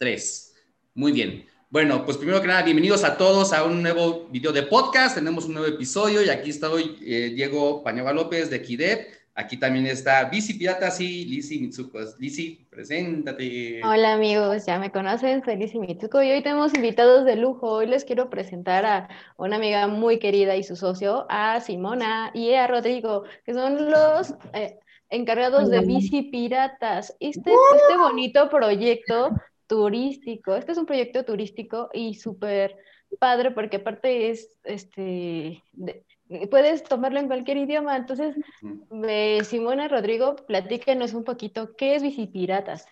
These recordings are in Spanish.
Tres. Muy bien. Bueno, pues primero que nada, bienvenidos a todos a un nuevo video de podcast. Tenemos un nuevo episodio y aquí estoy, eh, Diego Pañova López de Kidep. Aquí también está Bici Piratas y Lizzy Mitsuko. Lizzy, preséntate. Hola amigos, ya me conocen, soy Lizzy Mitsuko y hoy tenemos invitados de lujo. Hoy les quiero presentar a una amiga muy querida y su socio, a Simona y a Rodrigo, que son los eh, encargados de Bici Piratas. Este, este bonito proyecto turístico. Este es un proyecto turístico y súper padre porque aparte es, este, puedes tomarlo en cualquier idioma. Entonces, Simona Rodrigo, platíquenos un poquito, ¿qué es Bicipiratas?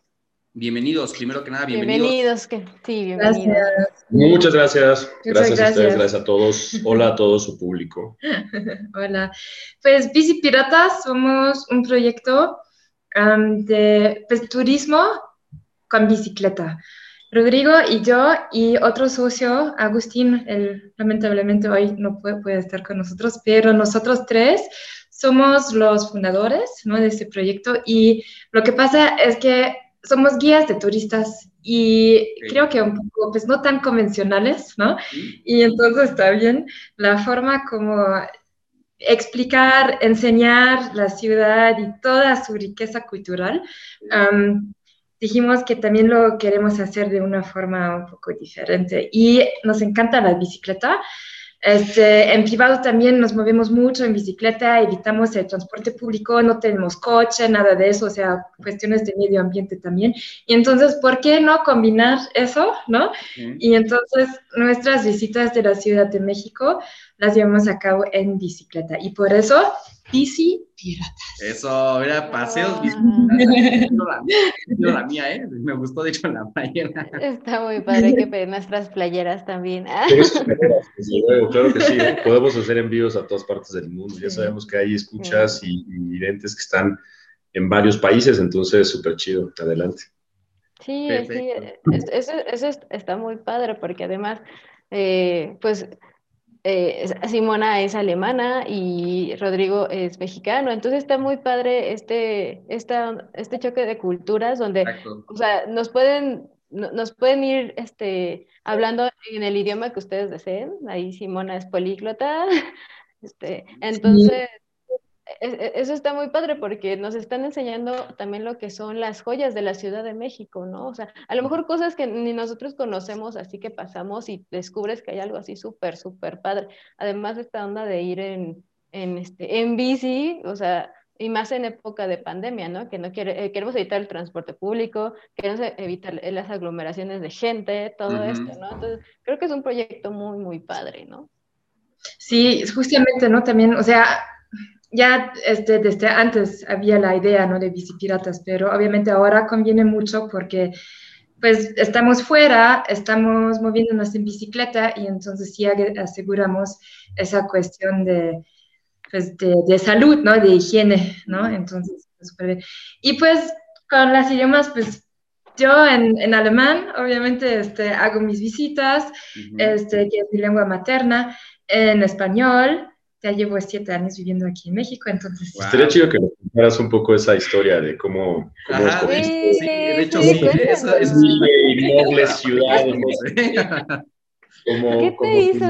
Bienvenidos, primero que nada, bienvenidos. Bienvenidos, que, sí, bienvenidos. Muchas gracias. Gracias, a ustedes, gracias a todos. Hola a todo su público. Hola. Pues Bicipiratas somos un proyecto de pues, turismo con bicicleta. Rodrigo y yo y otro socio, Agustín, él lamentablemente hoy no puede, puede, estar con nosotros, pero nosotros tres somos los fundadores ¿no? de este proyecto y lo que pasa es que somos guías de turistas y creo que un poco, pues no tan convencionales, ¿no? Y entonces está bien la forma como explicar, enseñar la ciudad y toda su riqueza cultural dijimos que también lo queremos hacer de una forma un poco diferente. Y nos encanta la bicicleta. Este, en privado también nos movemos mucho en bicicleta, evitamos el transporte público, no tenemos coche, nada de eso, o sea, cuestiones de medio ambiente también. Y entonces, ¿por qué no combinar eso, no? Y entonces, nuestras visitas de la Ciudad de México las llevamos a cabo en bicicleta. Y por eso Bici Piratas. Eso, mira, paseos bici la, la mía, ¿eh? Me gustó, de hecho, la playera. Está muy padre que pedir nuestras playeras también. claro que sí, ¿eh? podemos hacer envíos a todas partes del mundo. Ya sabemos que hay escuchas y, y que están en varios países, entonces súper chido. Adelante. Sí, sí, eso, eso, está muy padre porque además, eh, pues eh, Simona es alemana y Rodrigo es mexicano, entonces está muy padre este, esta, este choque de culturas donde o sea, nos pueden nos pueden ir este, hablando en el idioma que ustedes deseen. Ahí Simona es políglota. Este, entonces, eso está muy padre porque nos están enseñando también lo que son las joyas de la Ciudad de México, ¿no? O sea, a lo mejor cosas que ni nosotros conocemos, así que pasamos y descubres que hay algo así súper, súper padre. Además, esta onda de ir en, en, este, en bici, o sea, y más en época de pandemia, ¿no? Que no quiere, eh, queremos evitar el transporte público, queremos evitar las aglomeraciones de gente, todo esto, ¿no? Entonces, creo que es un proyecto muy, muy padre, ¿no? Sí, justamente, ¿no? También, o sea, ya este, desde antes había la idea ¿no? de bicipiratas, pero obviamente ahora conviene mucho porque pues estamos fuera, estamos moviéndonos en bicicleta y entonces sí aseguramos esa cuestión de, pues, de, salud, ¿no? De higiene, ¿no? Entonces, pues, y pues con las idiomas, pues yo en, en alemán, obviamente, este, hago mis visitas, este, que es mi lengua materna, en español, ya llevo siete años viviendo aquí en México, entonces... Estaría chido que nos contaras un poco esa historia de cómo, cómo escogiste. Sí, de hecho, sí, es, es y noble ciudad. ¿Qué te hizo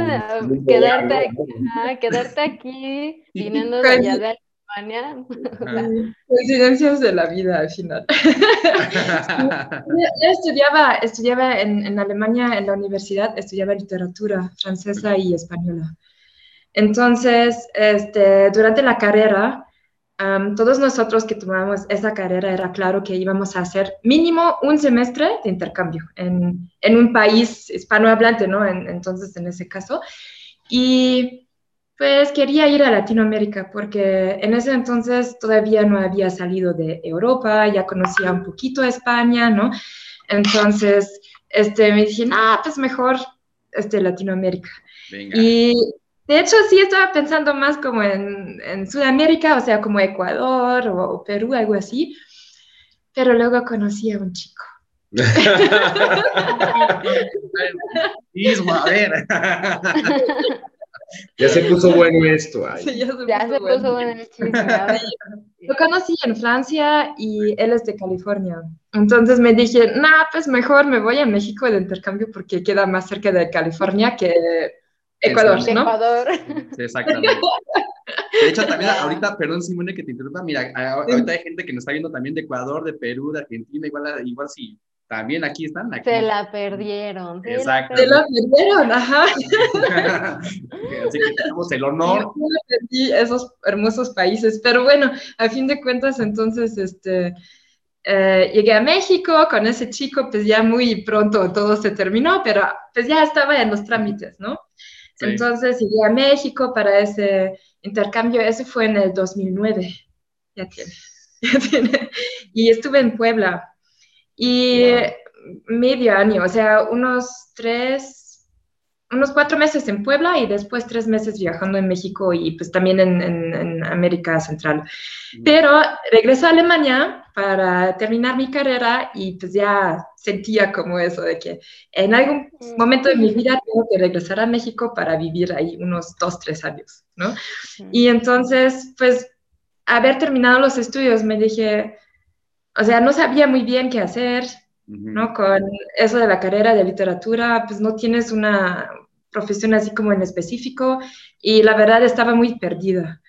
quedarte aquí, quedarte aquí viniendo de allá de Alemania? Coincidencias de la vida al final. yo, estudiaba, estudiaba en, en Alemania en la universidad, estudiaba literatura francesa y española. Entonces, este, durante la carrera, todos nosotros que tomamos esa carrera era claro que íbamos a hacer mínimo un semestre de intercambio en, en un país hispanohablante, ¿no? entonces, en ese caso. Y pues quería ir a Latinoamérica porque en ese entonces todavía no había salido de Europa, ya conocía un poquito España, ¿no? Entonces, este, me dije, ah, pues mejor este, Latinoamérica. Y de hecho, sí estaba pensando más como en, en Sudamérica, o sea, como Ecuador o, Perú, algo así. Pero luego conocí a un chico. Mismo, a ver. Ya se puso bueno esto. ya se, puso, bueno. el chisme. Lo conocí en Francia y él es de California. Entonces me dije, nah, pues mejor me voy a México de intercambio porque queda más cerca de California que Ecuador, ¿no? Ecuador. Sí, exactamente. De hecho, también ahorita, perdón Simone que te interrumpa, mira, ahorita hay gente que nos está viendo también de Ecuador, de Perú, de Argentina, igual, igual sí, también aquí están. Aquí. Se la perdieron. Exacto. Se la perdieron, ajá. Así que tenemos el honor. perdí esos hermosos países, pero bueno, a fin de cuentas, entonces, este, eh, llegué a México con ese chico, pues ya muy pronto todo se terminó, pero pues ya estaba en los trámites, ¿no? Entonces llegué a México para ese intercambio, ese fue en el 2009, ya tiene, ya tiene. Y estuve en Puebla. Y medio año, o sea, unos tres, unos cuatro meses en Puebla y después tres meses viajando en México y pues también en, en, América Central. Pero regresé a Alemania para terminar mi carrera y pues ya sentía como eso de que en algún momento de mi vida tengo que regresar a México para vivir ahí unos dos, tres años, ¿no? Y entonces, pues, haber terminado los estudios, me dije, o sea, no sabía muy bien qué hacer, ¿no? Con eso de la carrera de literatura, pues no tienes una profesión así como en específico y la verdad estaba muy perdida.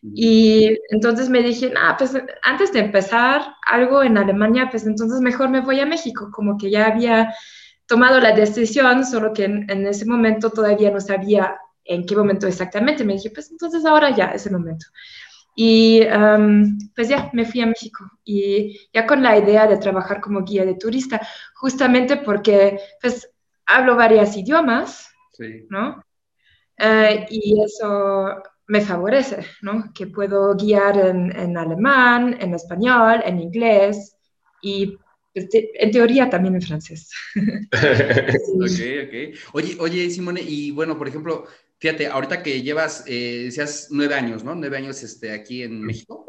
Y entonces me dije, ah, pues antes de empezar algo en Alemania, pues entonces mejor me voy a México, como que ya había tomado la decisión, solo que en, ese momento todavía no sabía en qué momento exactamente. Me dije, pues entonces ahora ya es el momento. Y pues ya me fui a México y ya con la idea de trabajar como guía de turista, justamente porque pues hablo varios idiomas, ¿no? Eh, y eso me favorece, ¿no? Que puedo guiar en, en alemán, en español, en inglés y pues, en teoría también en francés. ok, ok. Oye, oye, Simone, y bueno, por ejemplo, Fíjate, ahorita que llevas, eh, decías nueve años, ¿no? Nueve años este, aquí en México.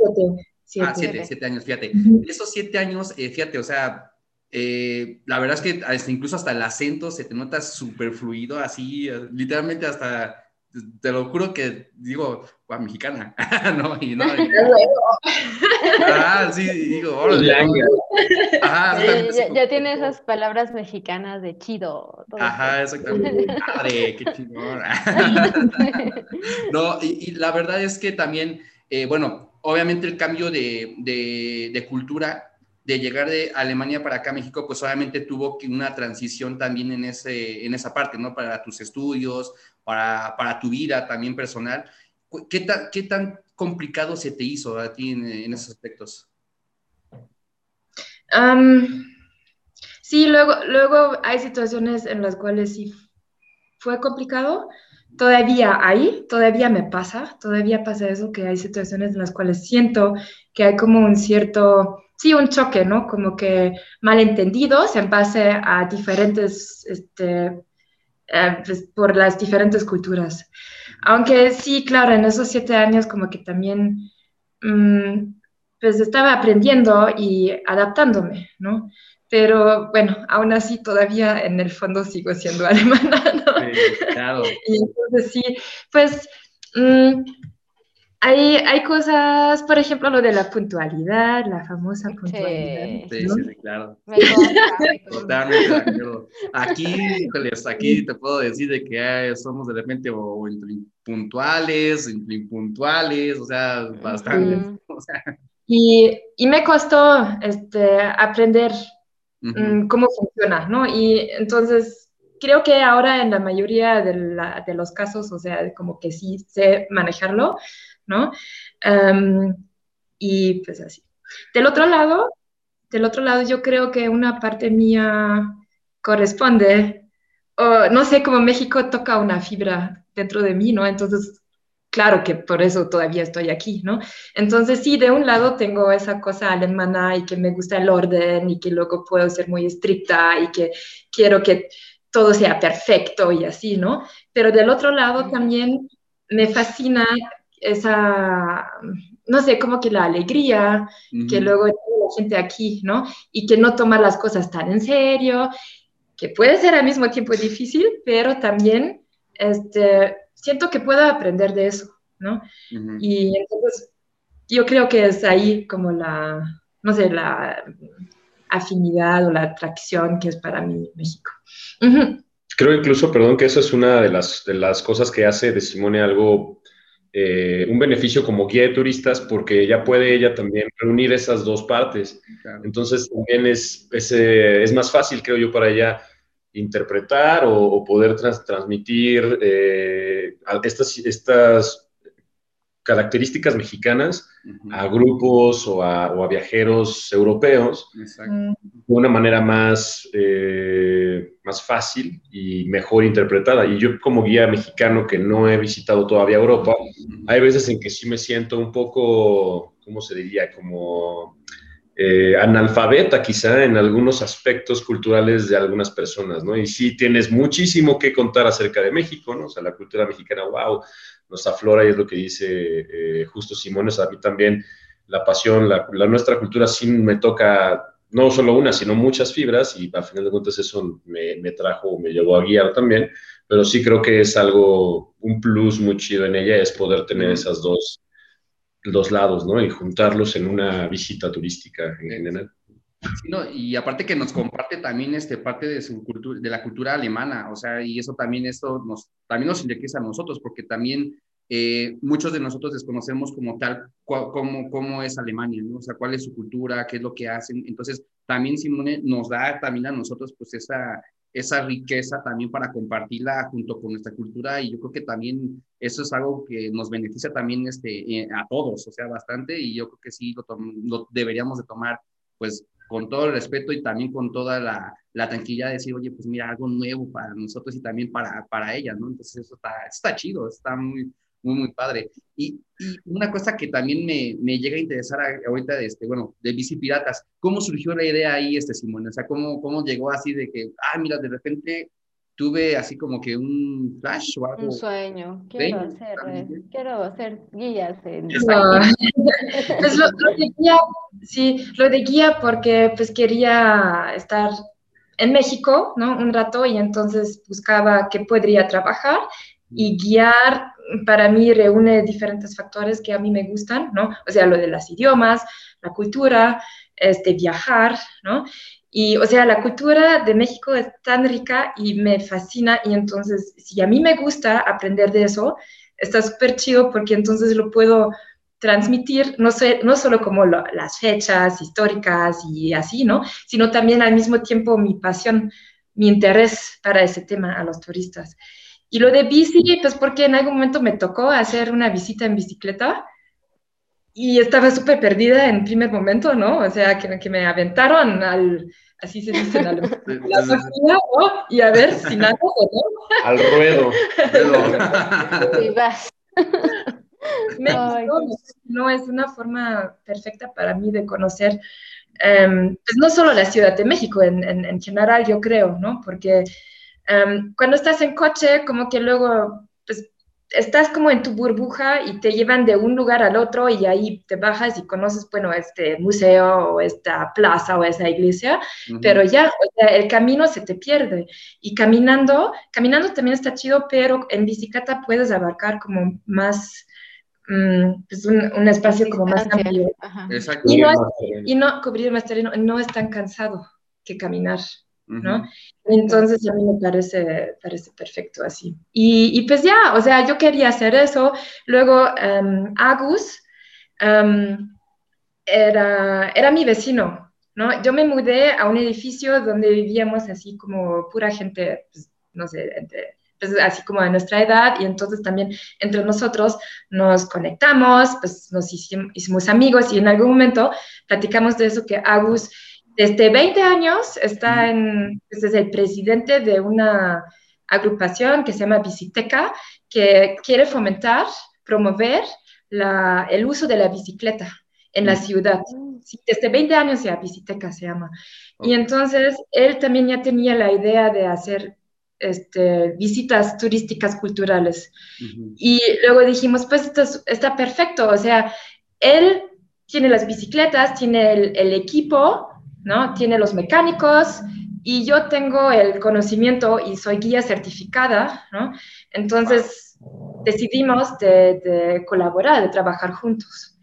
Siete. Ah, siete, siete años, fíjate. Esos siete años, eh, fíjate, o sea, eh, la verdad es que hasta, incluso hasta el acento se te nota súper fluido, así, literalmente hasta, te lo juro que digo, guau, mexicana, ¿no? Y no, ah, sí, digo, órale. Ajá, ya, ya, tiene esas palabras mexicanas de chido. Ajá, exactamente. Padre, qué chingón. no, y, la verdad es que también, eh, bueno, obviamente el cambio de, de, de, cultura, de llegar de Alemania para acá a México, pues obviamente tuvo una transición también en, ese, en esa parte, ¿no? Para tus estudios, para, para tu vida también personal. ¿Qué tan, ¿Qué tan complicado se te hizo a ti en, esos aspectos? sí, luego, luego hay situaciones en las cuales sí fue complicado. Todavía hay, todavía me pasa, todavía pasa eso, que hay situaciones en las cuales siento que hay como un cierto, sí, un choque, ¿no? Como que malentendidos en base a diferentes, este, eh, pues, por las diferentes culturas. Aunque sí, claro, en esos siete años como que también, mm, pues estaba aprendiendo y adaptándome, ¿no? Pero bueno, aún así todavía en el fondo sigo siendo alemana, ¿no? Sí, claro. y entonces sí, pues mm, hay, hay cosas, por ejemplo, lo de la puntualidad, la famosa puntualidad. Sí, sí, sí, claro. Totalmente de acuerdo. Aquí, híjoles, aquí te puedo decir de que somos de repente o, entre puntuales, entre impuntuales, o sea, bastante. y, y, me costó este, aprender mm, cómo funciona, ¿no? Y entonces creo que ahora en la mayoría de, la, de los casos, o sea, como que sí sé manejarlo, ¿no? y pues así. Del otro lado, del otro lado, yo creo que una parte mía corresponde, o no sé, como México toca una fibra dentro de mí, ¿no? Entonces, claro que por eso todavía estoy aquí, ¿no? Entonces, sí, de un lado tengo esa cosa alemana y que me gusta el orden y que luego puedo ser muy estricta y que quiero que todo sea perfecto y así, ¿no? Pero del otro lado también me fascina esa, no sé, como que la alegría que luego tiene la gente aquí, ¿no? Y que no toma las cosas tan en serio, que puede ser al mismo tiempo difícil, pero también este, siento que puedo aprender de eso, ¿no? Y entonces yo creo que es ahí como la, no sé, la afinidad o la atracción que es para mí México. Creo incluso, perdón, que eso es una de las, de las cosas que hace de Simone algo, eh, un beneficio como guía de turistas, porque ella puede ella también reunir esas dos partes. Entonces también es, es, es, más fácil, creo yo, para ella interpretar o, poder transmitir eh, estas, estas características mexicanas a grupos o a, viajeros europeos de una manera más, eh, más fácil y mejor interpretada. Y yo como guía mexicano que no he visitado todavía Europa, hay veces en que sí me siento un poco, ¿cómo se diría? Como eh, analfabeta quizá en algunos aspectos culturales de algunas personas, ¿no? Y sí tienes muchísimo que contar acerca de México, ¿no? O sea, la cultura mexicana, wow, nos aflora y es lo que dice eh, justo Simones, a mí también la pasión, la, nuestra cultura sí me toca no solo una, sino muchas fibras y al final de cuentas eso me, me trajo, me llevó a guiar también, pero sí creo que es algo, un plus muy chido en ella, es poder tener esas dos, dos lados, ¿no? Y juntarlos en una visita turística en general y aparte que nos comparte también este, parte de, su cultura, de la cultura alemana, o sea, y eso también, esto nos, también nos enriquece a nosotros, porque también eh, muchos de nosotros desconocemos como tal cómo, cómo es Alemania, ¿no? O sea, cuál es su cultura, qué es lo que hacen. Entonces, también Simone nos da también a nosotros pues esa, esa riqueza también para compartirla junto con nuestra cultura y yo creo que también eso es algo que nos beneficia también este, eh, a todos, o sea, bastante y yo creo que sí lo, lo deberíamos de tomar pues con todo el respeto y también con toda la, la, tranquilidad de decir, oye, pues mira, algo nuevo para nosotros y también para, para ella, ¿no? Entonces eso está, está chido, está muy, muy, muy padre. Y, y una cosa que también me, me, llega a interesar ahorita, de este, bueno, de Bici Piratas, ¿cómo surgió la idea ahí, este Simón? O sea, ¿cómo, cómo llegó así de que, ah, mira, de repente tuve así como que un flash o algo. Un sueño. Quiero hacer, eh, quiero hacer guías. En... pues lo, de guía, sí, lo de guía porque pues quería estar en México, ¿no? Un rato y entonces buscaba qué podría trabajar y guiar para mí reúne diferentes factores que a mí me gustan, ¿no? O sea, lo de los idiomas, la cultura, este, viajar, ¿no? Y, o sea, la cultura de México es tan rica y me fascina y entonces, si a mí me gusta aprender de eso, está súper chido porque entonces lo puedo transmitir, no, sé, no solo como las fechas históricas y así, ¿no? Sino también al mismo tiempo mi pasión, mi interés para ese tema a los turistas. Y lo de bici, pues porque en algún momento me tocó hacer una visita en bicicleta y estaba súper perdida en primer momento, ¿no? O sea, que, que me aventaron al, así se dice alemán, la ¿no? Y a ver si nada o no. Al ruedo. y vas. no es una forma perfecta para mí de conocer, um, pues no solo la Ciudad de México, en, en, en general yo creo, ¿no? Porque um, cuando estás en coche, como que luego estás como en tu burbuja y te llevan de un lugar al otro y ahí te bajas y conoces, bueno, este museo o esta plaza o esa iglesia, pero ya, el camino se te pierde. Y caminando, caminando también está chido, pero en bicicleta puedes abarcar como más, mm, pues un, espacio como más amplio. Y no, y no cubrir más terreno, no es tan cansado que caminar. ¿no? Entonces a mí me parece, parece perfecto así. Y, pues ya, o sea, yo quería hacer eso. Luego um, Agus em, era, era mi vecino, ¿no? Yo me mudé a un edificio donde vivíamos así como pura gente, pues, no sé, pues, así como de nuestra edad, y entonces también entre nosotros nos conectamos, pues nos hicimos, hicimos amigos y en algún momento platicamos de eso que Agus desde 20 años está en, pues, es el presidente de una agrupación que se llama Biciteca, que quiere fomentar, promover la, el uso de la bicicleta en la ciudad. desde 20 años ya Biciteca se llama. Y entonces él también ya tenía la idea de hacer este, visitas turísticas culturales. Y luego dijimos, pues esto está perfecto, o sea, él tiene las bicicletas, tiene el, el equipo, ¿no? Tiene los mecánicos y yo tengo el conocimiento y soy guía certificada, ¿no? Entonces, decidimos de, colaborar, de trabajar juntos.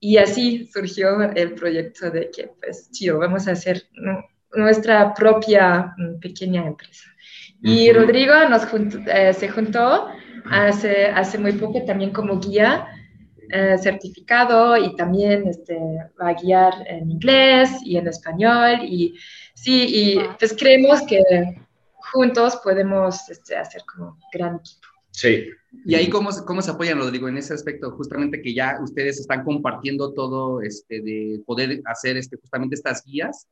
Y así surgió el proyecto de que, pues, tío, vamos a hacer nuestra propia mm, pequeña empresa. Y Rodrigo nos eh, se juntó hace, hace muy poco también como guía eh, certificado y también este, va a guiar en inglés y en español. Y sí, y pues creemos que juntos podemos este, hacer como gran equipo. Sí. ¿Y ahí cómo, cómo se apoyan, Rodrigo, en ese aspecto? Justamente que ya ustedes están compartiendo todo, este, de poder hacer este, justamente estas guías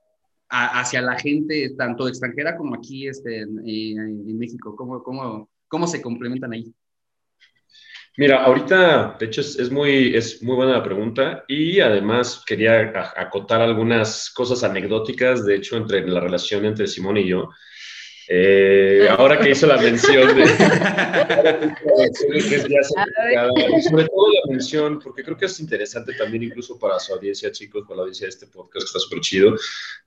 hacia la gente, tanto extranjera como aquí este, en, México. ¿Cómo, cómo, ¿Cómo se complementan ahí? Mira, ahorita, de hecho, es, muy, es muy buena la pregunta y además quería acotar algunas cosas anecdóticas, de hecho, entre la relación entre Simón y yo. Eh, ahora que hizo la mención de, sobre todo la mención, porque creo que es interesante también incluso para su audiencia, chicos, para la audiencia de este podcast, que está súper chido,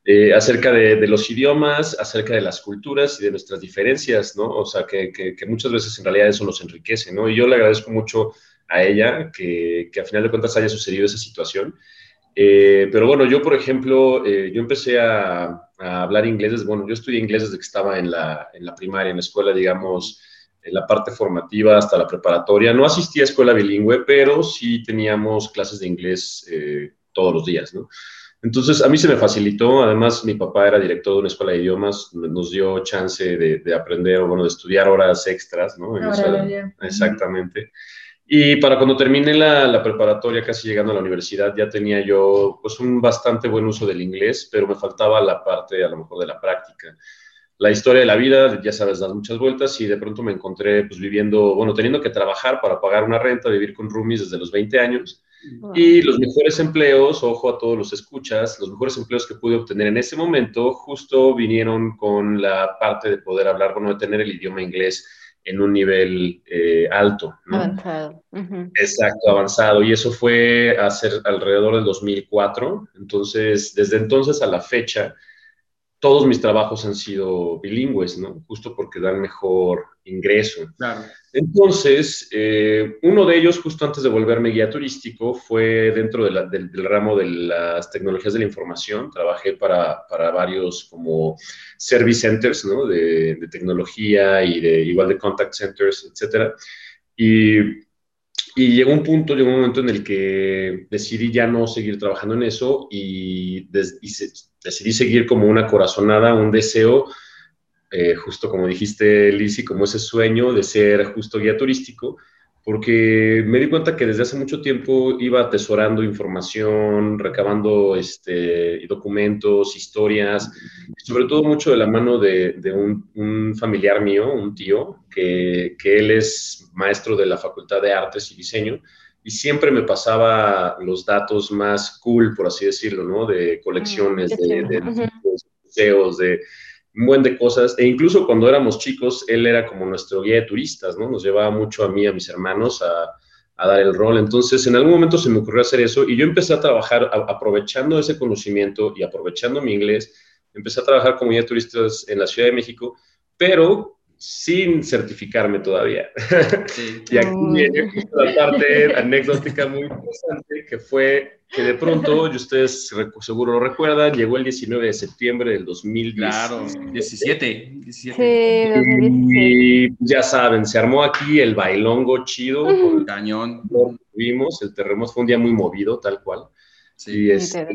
eh, acerca de, de, los idiomas, acerca de las culturas y de nuestras diferencias, ¿no? O sea, que, que, que, muchas veces en realidad eso nos enriquece, ¿no? Y yo le agradezco mucho a ella que, que a final de cuentas haya sucedido esa situación. Eh, pero bueno, yo, por ejemplo, yo empecé a, a hablar inglés. Bueno, yo estudié inglés desde que estaba en la, en la primaria, en la escuela, digamos, en la parte formativa hasta la preparatoria. No asistí a escuela bilingüe, pero sí teníamos clases de inglés eh, todos los días, ¿no? Entonces, a mí se me facilitó. Además, mi papá era director de una escuela de idiomas, nos dio chance de, de aprender, o bueno, de estudiar horas extras, ¿no? exactamente. Y para cuando terminé la, la, preparatoria, casi llegando a la universidad, ya tenía yo pues un bastante buen uso del inglés, pero me faltaba la parte a lo mejor de la práctica. La historia de la vida, ya sabes, das muchas vueltas y de pronto me encontré pues viviendo, bueno, teniendo que trabajar para pagar una renta, vivir con roomies desde los 20 años. Y los mejores empleos, ojo a todos los escuchas, los mejores empleos que pude obtener en ese momento justo vinieron con la parte de poder hablar, bueno, de tener el idioma inglés en un nivel eh, alto. Avanzado. Exacto, avanzado. Y eso fue a ser alrededor del 2004. Entonces, desde entonces a la fecha, todos mis trabajos han sido bilingües, ¿no? Justo porque dan mejor ingreso. Claro. Entonces, eh, uno de ellos, justo antes de volverme guía turístico, fue dentro del, ramo de las tecnologías de la información. Trabajé para, para varios como service centers, ¿no? De, de, tecnología y de igual de contact centers, etcétera. Y, y, llegó un punto, llegó un momento en el que decidí ya no seguir trabajando en eso y, des, y se, decidí seguir como una corazonada, un deseo, eh, justo como dijiste, Lizzy, como ese sueño de ser justo guía turístico, porque me di cuenta que desde hace mucho tiempo iba atesorando información, recabando este, documentos, historias, sobre todo mucho de la mano de, un, un, familiar mío, un tío, que, que él es maestro de la Facultad de Artes y Diseño, y siempre me pasaba los datos más cool, por así decirlo, ¿no? De colecciones, de, de, museos, de un buen de cosas. E incluso cuando éramos chicos, él era como nuestro guía de turistas, ¿no? Nos llevaba mucho a mí, a mis hermanos, a, a dar el rol. Entonces, en algún momento se me ocurrió hacer eso y yo empecé a trabajar aprovechando ese conocimiento y aprovechando mi inglés. Empecé a trabajar como guía de turistas en la Ciudad de México, pero sin certificarme todavía. Sí. y aquí viene la parte anecdótica muy interesante, que fue que de pronto, y ustedes seguro lo recuerdan, llegó el 19 de septiembre del 2010. Claro, 17. 17. Sí, 2017. Y ya saben, se armó aquí el bailongo chido. Uh -huh. Con el cañón. Vimos, el terremoto fue un día muy movido, tal cual. Sí, y, este,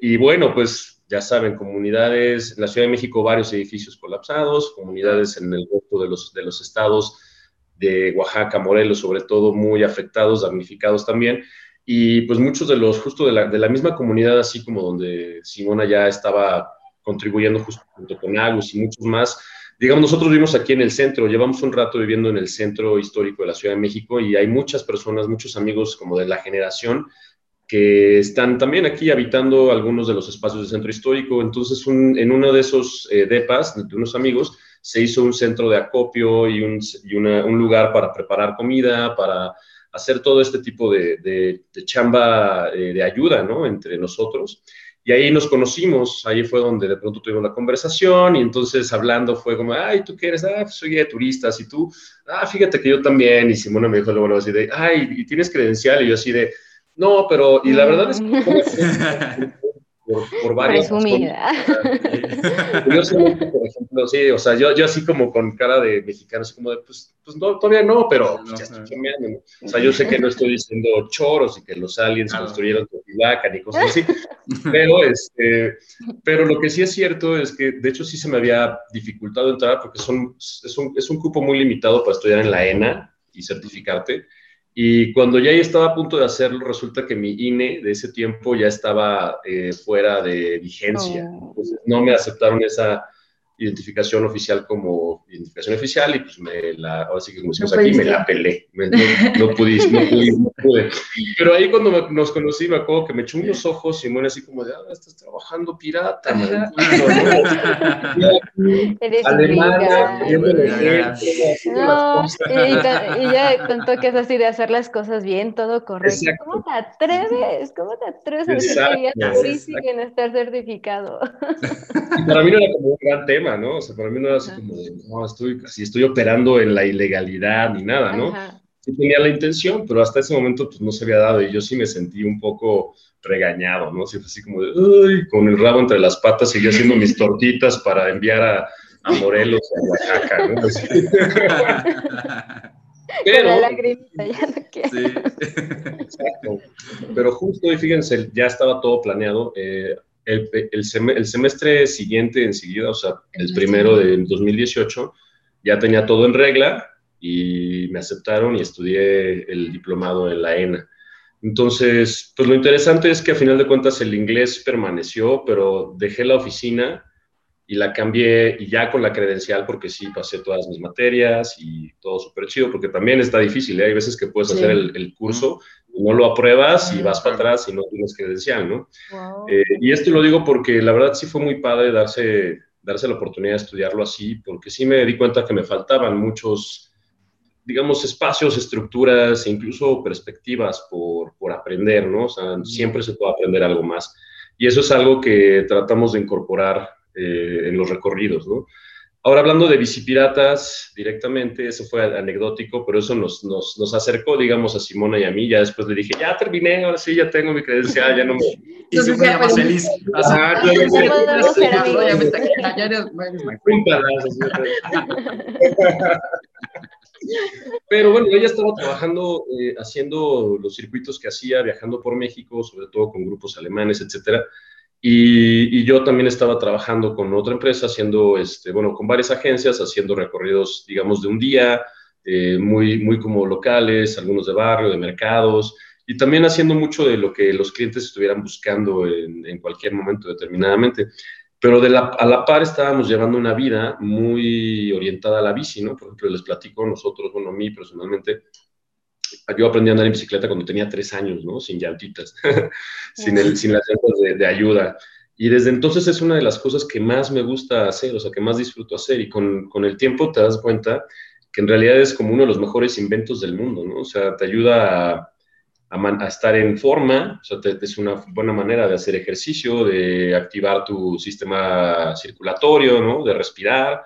y bueno, pues ya saben, comunidades, en la Ciudad de México varios edificios colapsados, comunidades en el resto de los, de los estados de Oaxaca, Morelos, sobre todo muy afectados, damnificados también, y pues muchos de los, justo de la, de la misma comunidad, así como donde Simona ya estaba contribuyendo justo junto con Agus y muchos más, digamos, nosotros vivimos aquí en el centro, llevamos un rato viviendo en el centro histórico de la Ciudad de México y hay muchas personas, muchos amigos como de la generación, que están también aquí habitando algunos de los espacios del centro histórico. Entonces, en uno de esos eh, depas, de unos amigos, se hizo un centro de acopio y un, lugar para preparar comida, para hacer todo este tipo de, chamba eh, de ayuda ¿no? entre nosotros. Y ahí nos conocimos, ahí fue donde de pronto tuvimos la conversación y entonces hablando fue como, ay, ¿tú qué eres? Ah, pues soy de turistas y tú, ah, fíjate que yo también. Y Simona me dijo luego así de, ay, ¿y tienes credencial? Y yo así de, no, pero, y la verdad es que mm. por, por varias Resumida. Yo soy, por ejemplo, sí, o sea, yo, yo así como con cara de mexicano, así como de, pues, pues no, todavía no, pero pues, ya estoy cambiando. ¿no? O sea, yo sé que no estoy diciendo choros y que los aliens construyeron Teotihuacán y cosas así, pero, este, pero lo que sí es cierto es que, de hecho, sí se me había dificultado entrar porque son, es, un, es un cupo muy limitado para estudiar en la ENA y certificarte. Y cuando ya estaba a punto de hacerlo, resulta que mi INE de ese tiempo ya estaba eh, fuera de vigencia. Oh. Entonces no me aceptaron esa, identificación oficial como identificación oficial y pues me la, ahora sí que como decimos aquí, me la pelé. no, pude, no, pude, Pero ahí cuando nos conocí me acuerdo que me echó unos ojos y bueno, así como de, ah, estás trabajando pirata, man. Eres Alemania, no, y, y, ya contó que es así de hacer las cosas bien, todo correcto. ¿Cómo te atreves? ¿Cómo te atreves a decir que ya siguen estar certificado? para mí no era como un gran tema ¿no? O sea, para mí no era así como de, no, estoy, así estoy operando en la ilegalidad ni nada, ¿no? Sí tenía la intención, pero hasta ese momento pues no se había dado y yo sí me sentí un poco regañado, ¿no? Sí, así como de, uy, con el rabo entre las patas, seguía haciendo mis tortitas para enviar a, a Morelos, a Oaxaca, ¿no? Pero, la lagrimita, ya no quiero. Sí. Exacto. Pero justo, y fíjense, ya estaba todo planeado. Eh, el, el, semestre siguiente enseguida, o sea, el primero de 2018, ya tenía todo en regla y me aceptaron y estudié el diplomado en la ENA. Entonces, pues lo interesante es que a final de cuentas el inglés permaneció, pero dejé la oficina y la cambié y ya con la credencial porque sí pasé todas mis materias y todo súper chido porque también está difícil, ¿eh? hay veces que puedes hacer el, curso, y no lo apruebas y vas para atrás y no tienes credencial, ¿no? Eh, y esto lo digo porque la verdad sí fue muy padre darse, darse la oportunidad de estudiarlo así porque sí me di cuenta que me faltaban muchos, digamos, espacios, estructuras e incluso perspectivas por, por aprender, ¿no? O sea, siempre se puede aprender algo más. Y eso es algo que tratamos de incorporar eh, en los recorridos, ¿no? Ahora hablando de bicipiratas directamente, eso fue anecdótico, pero eso nos, nos, nos, acercó, digamos, a Simona y a mí. Ya después le dije, ya terminé, ahora sí, ya tengo mi credencial, ya no me... y se fue más feliz. Pero bueno, ella estaba trabajando, eh, haciendo los circuitos que hacía, viajando por México, sobre todo con grupos alemanes, etcétera. Y, yo también estaba trabajando con otra empresa, haciendo, este, bueno, con varias agencias, haciendo recorridos, digamos, de un día, eh, muy, muy como locales, algunos de barrio, de mercados, y también haciendo mucho de lo que los clientes estuvieran buscando en, en cualquier momento determinadamente. Pero de la, a la par estábamos llevando una vida muy orientada a la bici, ¿no? Por ejemplo, les platico nosotros, bueno, a mí personalmente, yo aprendí a andar en bicicleta cuando tenía tres años, ¿no? Sin llantitas, sin, el, sin las llantas de, ayuda. Y desde entonces es una de las cosas que más me gusta hacer, o sea, que más disfruto hacer. Y con, con el tiempo te das cuenta que en realidad es como uno de los mejores inventos del mundo, ¿no? O sea, te ayuda a, a, estar en forma, o sea, te, es una buena manera de hacer ejercicio, de activar tu sistema circulatorio, ¿no? De respirar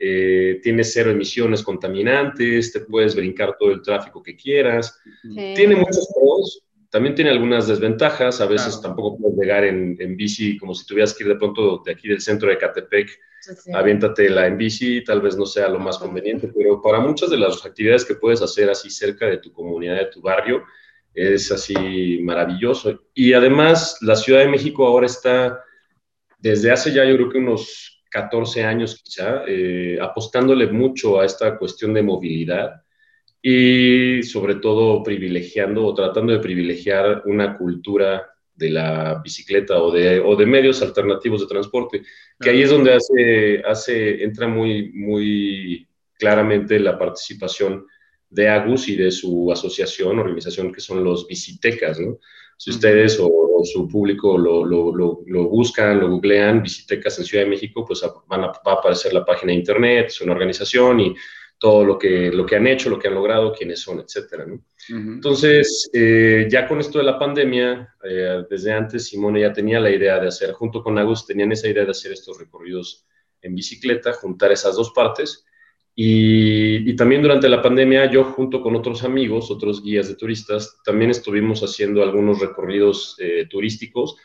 eh, tienes cero emisiones contaminantes, te puedes brincar todo el tráfico que quieras. Tiene muchos pros, también tiene algunas desventajas, a veces tampoco puedes llegar en, en, bici como si tuvieras que ir de pronto de aquí del centro de Catepec, aviéntate la en bici, tal vez no sea lo más conveniente, pero para muchas de las actividades que puedes hacer así cerca de tu comunidad, de tu barrio, es así maravilloso. Y además, la Ciudad de México ahora está, desde hace ya yo creo que unos 14 años quizá, eh, apostándole mucho a esta cuestión de movilidad y sobre todo privilegiando o tratando de privilegiar una cultura de la bicicleta o de, o de medios alternativos de transporte, que ahí es donde hace, hace, entra muy, muy claramente la participación de Agus y de su asociación, organización que son los Bicitecas, ¿no? Si ustedes o, su público lo, lo, lo, buscan, lo googlean, Visitecas en Ciudad de México, pues van a, va a aparecer la página de internet, es una organización y todo lo que, lo que han hecho, lo que han logrado, quiénes son, etcétera, ¿no? Entonces, eh, ya con esto de la pandemia, eh, desde antes Simone ya tenía la idea de hacer, junto con Agus, tenían esa idea de hacer estos recorridos en bicicleta, juntar esas dos partes. Y, y, también durante la pandemia, yo junto con otros amigos, otros guías de turistas, también estuvimos haciendo algunos recorridos eh, turísticos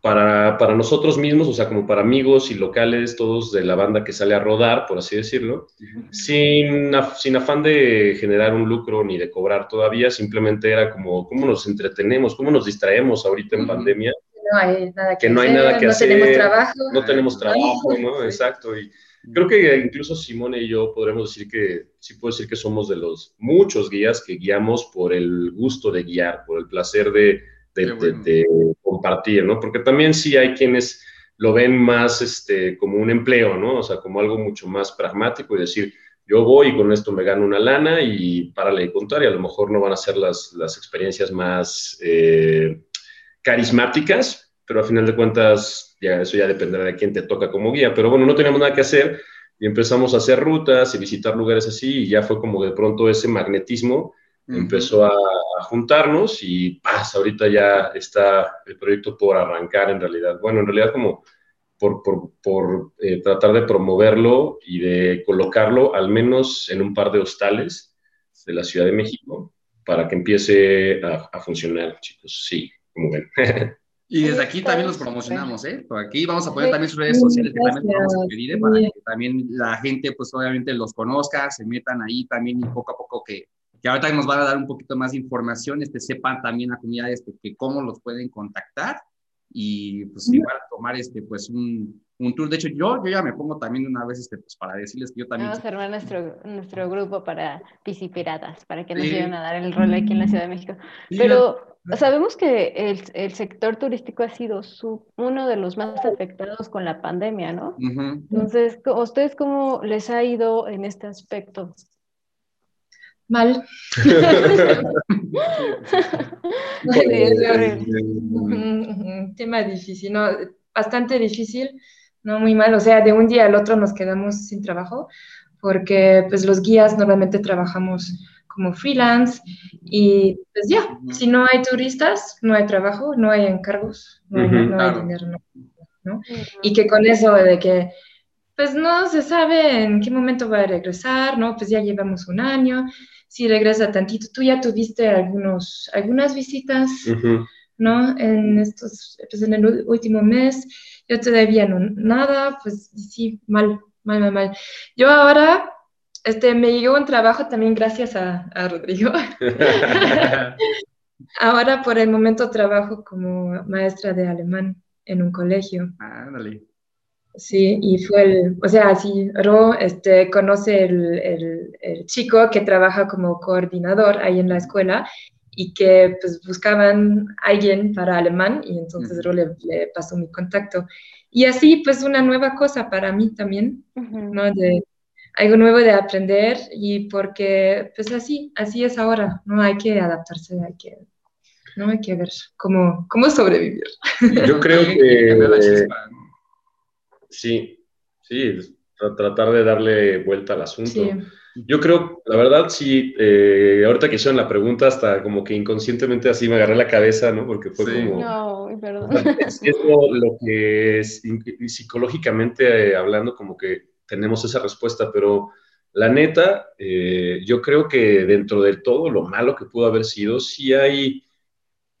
para, para, nosotros mismos, o sea, como para amigos y locales, todos de la banda que sale a rodar, por así decirlo, sin, sin afán de generar un lucro ni de cobrar todavía, simplemente era como cómo nos entretenemos, cómo nos distraemos ahorita en pandemia. No hay nada que, que no hacer, hay nada que no hacer, tenemos trabajo. No tenemos trabajo, ¿no? Exacto. Y creo que incluso Simone y yo podremos decir que, sí puedo decir que somos de los muchos guías que guiamos por el gusto de guiar, por el placer de de, bueno. de, de, compartir, ¿no? Porque también sí hay quienes lo ven más este, como un empleo, ¿no? O sea, como algo mucho más pragmático y decir, yo voy y con esto me gano una lana y párale de contar y a lo mejor no van a ser las, las experiencias más eh, carismáticas, pero a final de cuentas ya eso ya dependerá de quién te toca como guía. Pero bueno, no teníamos nada que hacer y empezamos a hacer rutas y visitar lugares así y ya fue como de pronto ese magnetismo Uh -huh. empezó a, a, juntarnos y paz, ahorita ya está el proyecto por arrancar en realidad. Bueno, en realidad como por, por, por eh, tratar de promoverlo y de colocarlo al menos en un par de hostales de la Ciudad de México para que empiece a, a funcionar, chicos. Sí, como ven. Y desde aquí también los promocionamos, ¿eh? Por aquí vamos a poner también sus redes sociales que también vamos a pedir, ¿eh? para que también la gente, pues obviamente los conozca, se metan ahí también y poco a poco que, que ahorita nos van a dar un poquito más de información, este, sepan también a comunidades que, que cómo los pueden contactar y pues igual tomar este, pues un, un tour. De hecho, yo, yo ya me pongo también una vez este, pues, para decirles que yo también... Vamos a armar nuestro, nuestro grupo para piscipiratas, para que nos ayuden a dar el rol aquí en la Ciudad de México. Pero sabemos que el, el sector turístico ha sido su, uno de los más afectados con la pandemia, ¿no? Uh -huh. Entonces, ¿ustedes cómo les ha ido en este aspecto? Mal. Un tema difícil, ¿no? Bastante difícil, no muy mal. O sea, de un día al otro nos quedamos sin trabajo porque pues los guías normalmente trabajamos como freelance y pues ya, si no hay turistas, no hay trabajo, no hay encargos, no, uh -huh, no, hay dinero, ¿no? ¿no? Uh -huh. Y que con eso de que pues no se sabe en qué momento va a regresar, ¿no? Pues ya llevamos un año, si regresa tantito, tú ya tuviste algunos, algunas visitas, uh -huh. ¿no? En estos, pues en el último mes, yo todavía no, nada, pues sí, mal, mal, mal, mal. Yo ahora, este, me llegó un trabajo también gracias a, a Rodrigo. ahora por el momento trabajo como maestra de alemán en un colegio. Ah, dale. Sí, y fue el, o sea, sí, Ro este, conoce el, el, el, chico que trabaja como coordinador ahí en la escuela y que pues buscaban a alguien para alemán y entonces uh -huh. Ro le, le, pasó mi contacto. Y así pues una nueva cosa para mí también, uh -huh. ¿no? De algo nuevo de aprender y porque pues así, así es ahora, ¿no? Hay que adaptarse, hay que, ¿no? Hay que ver cómo, cómo sobrevivir. Yo creo que... Sí, sí, tratar de darle vuelta al asunto. Sí. Yo creo, la verdad, sí, eh, ahorita que hicieron la pregunta, hasta como que inconscientemente así me agarré la cabeza, ¿no? Porque fue sí. como... No, perdón. Es, es lo, lo, que es, psicológicamente eh, hablando, como que tenemos esa respuesta, pero la neta, eh, yo creo que dentro de todo lo malo que pudo haber sido, sí hay...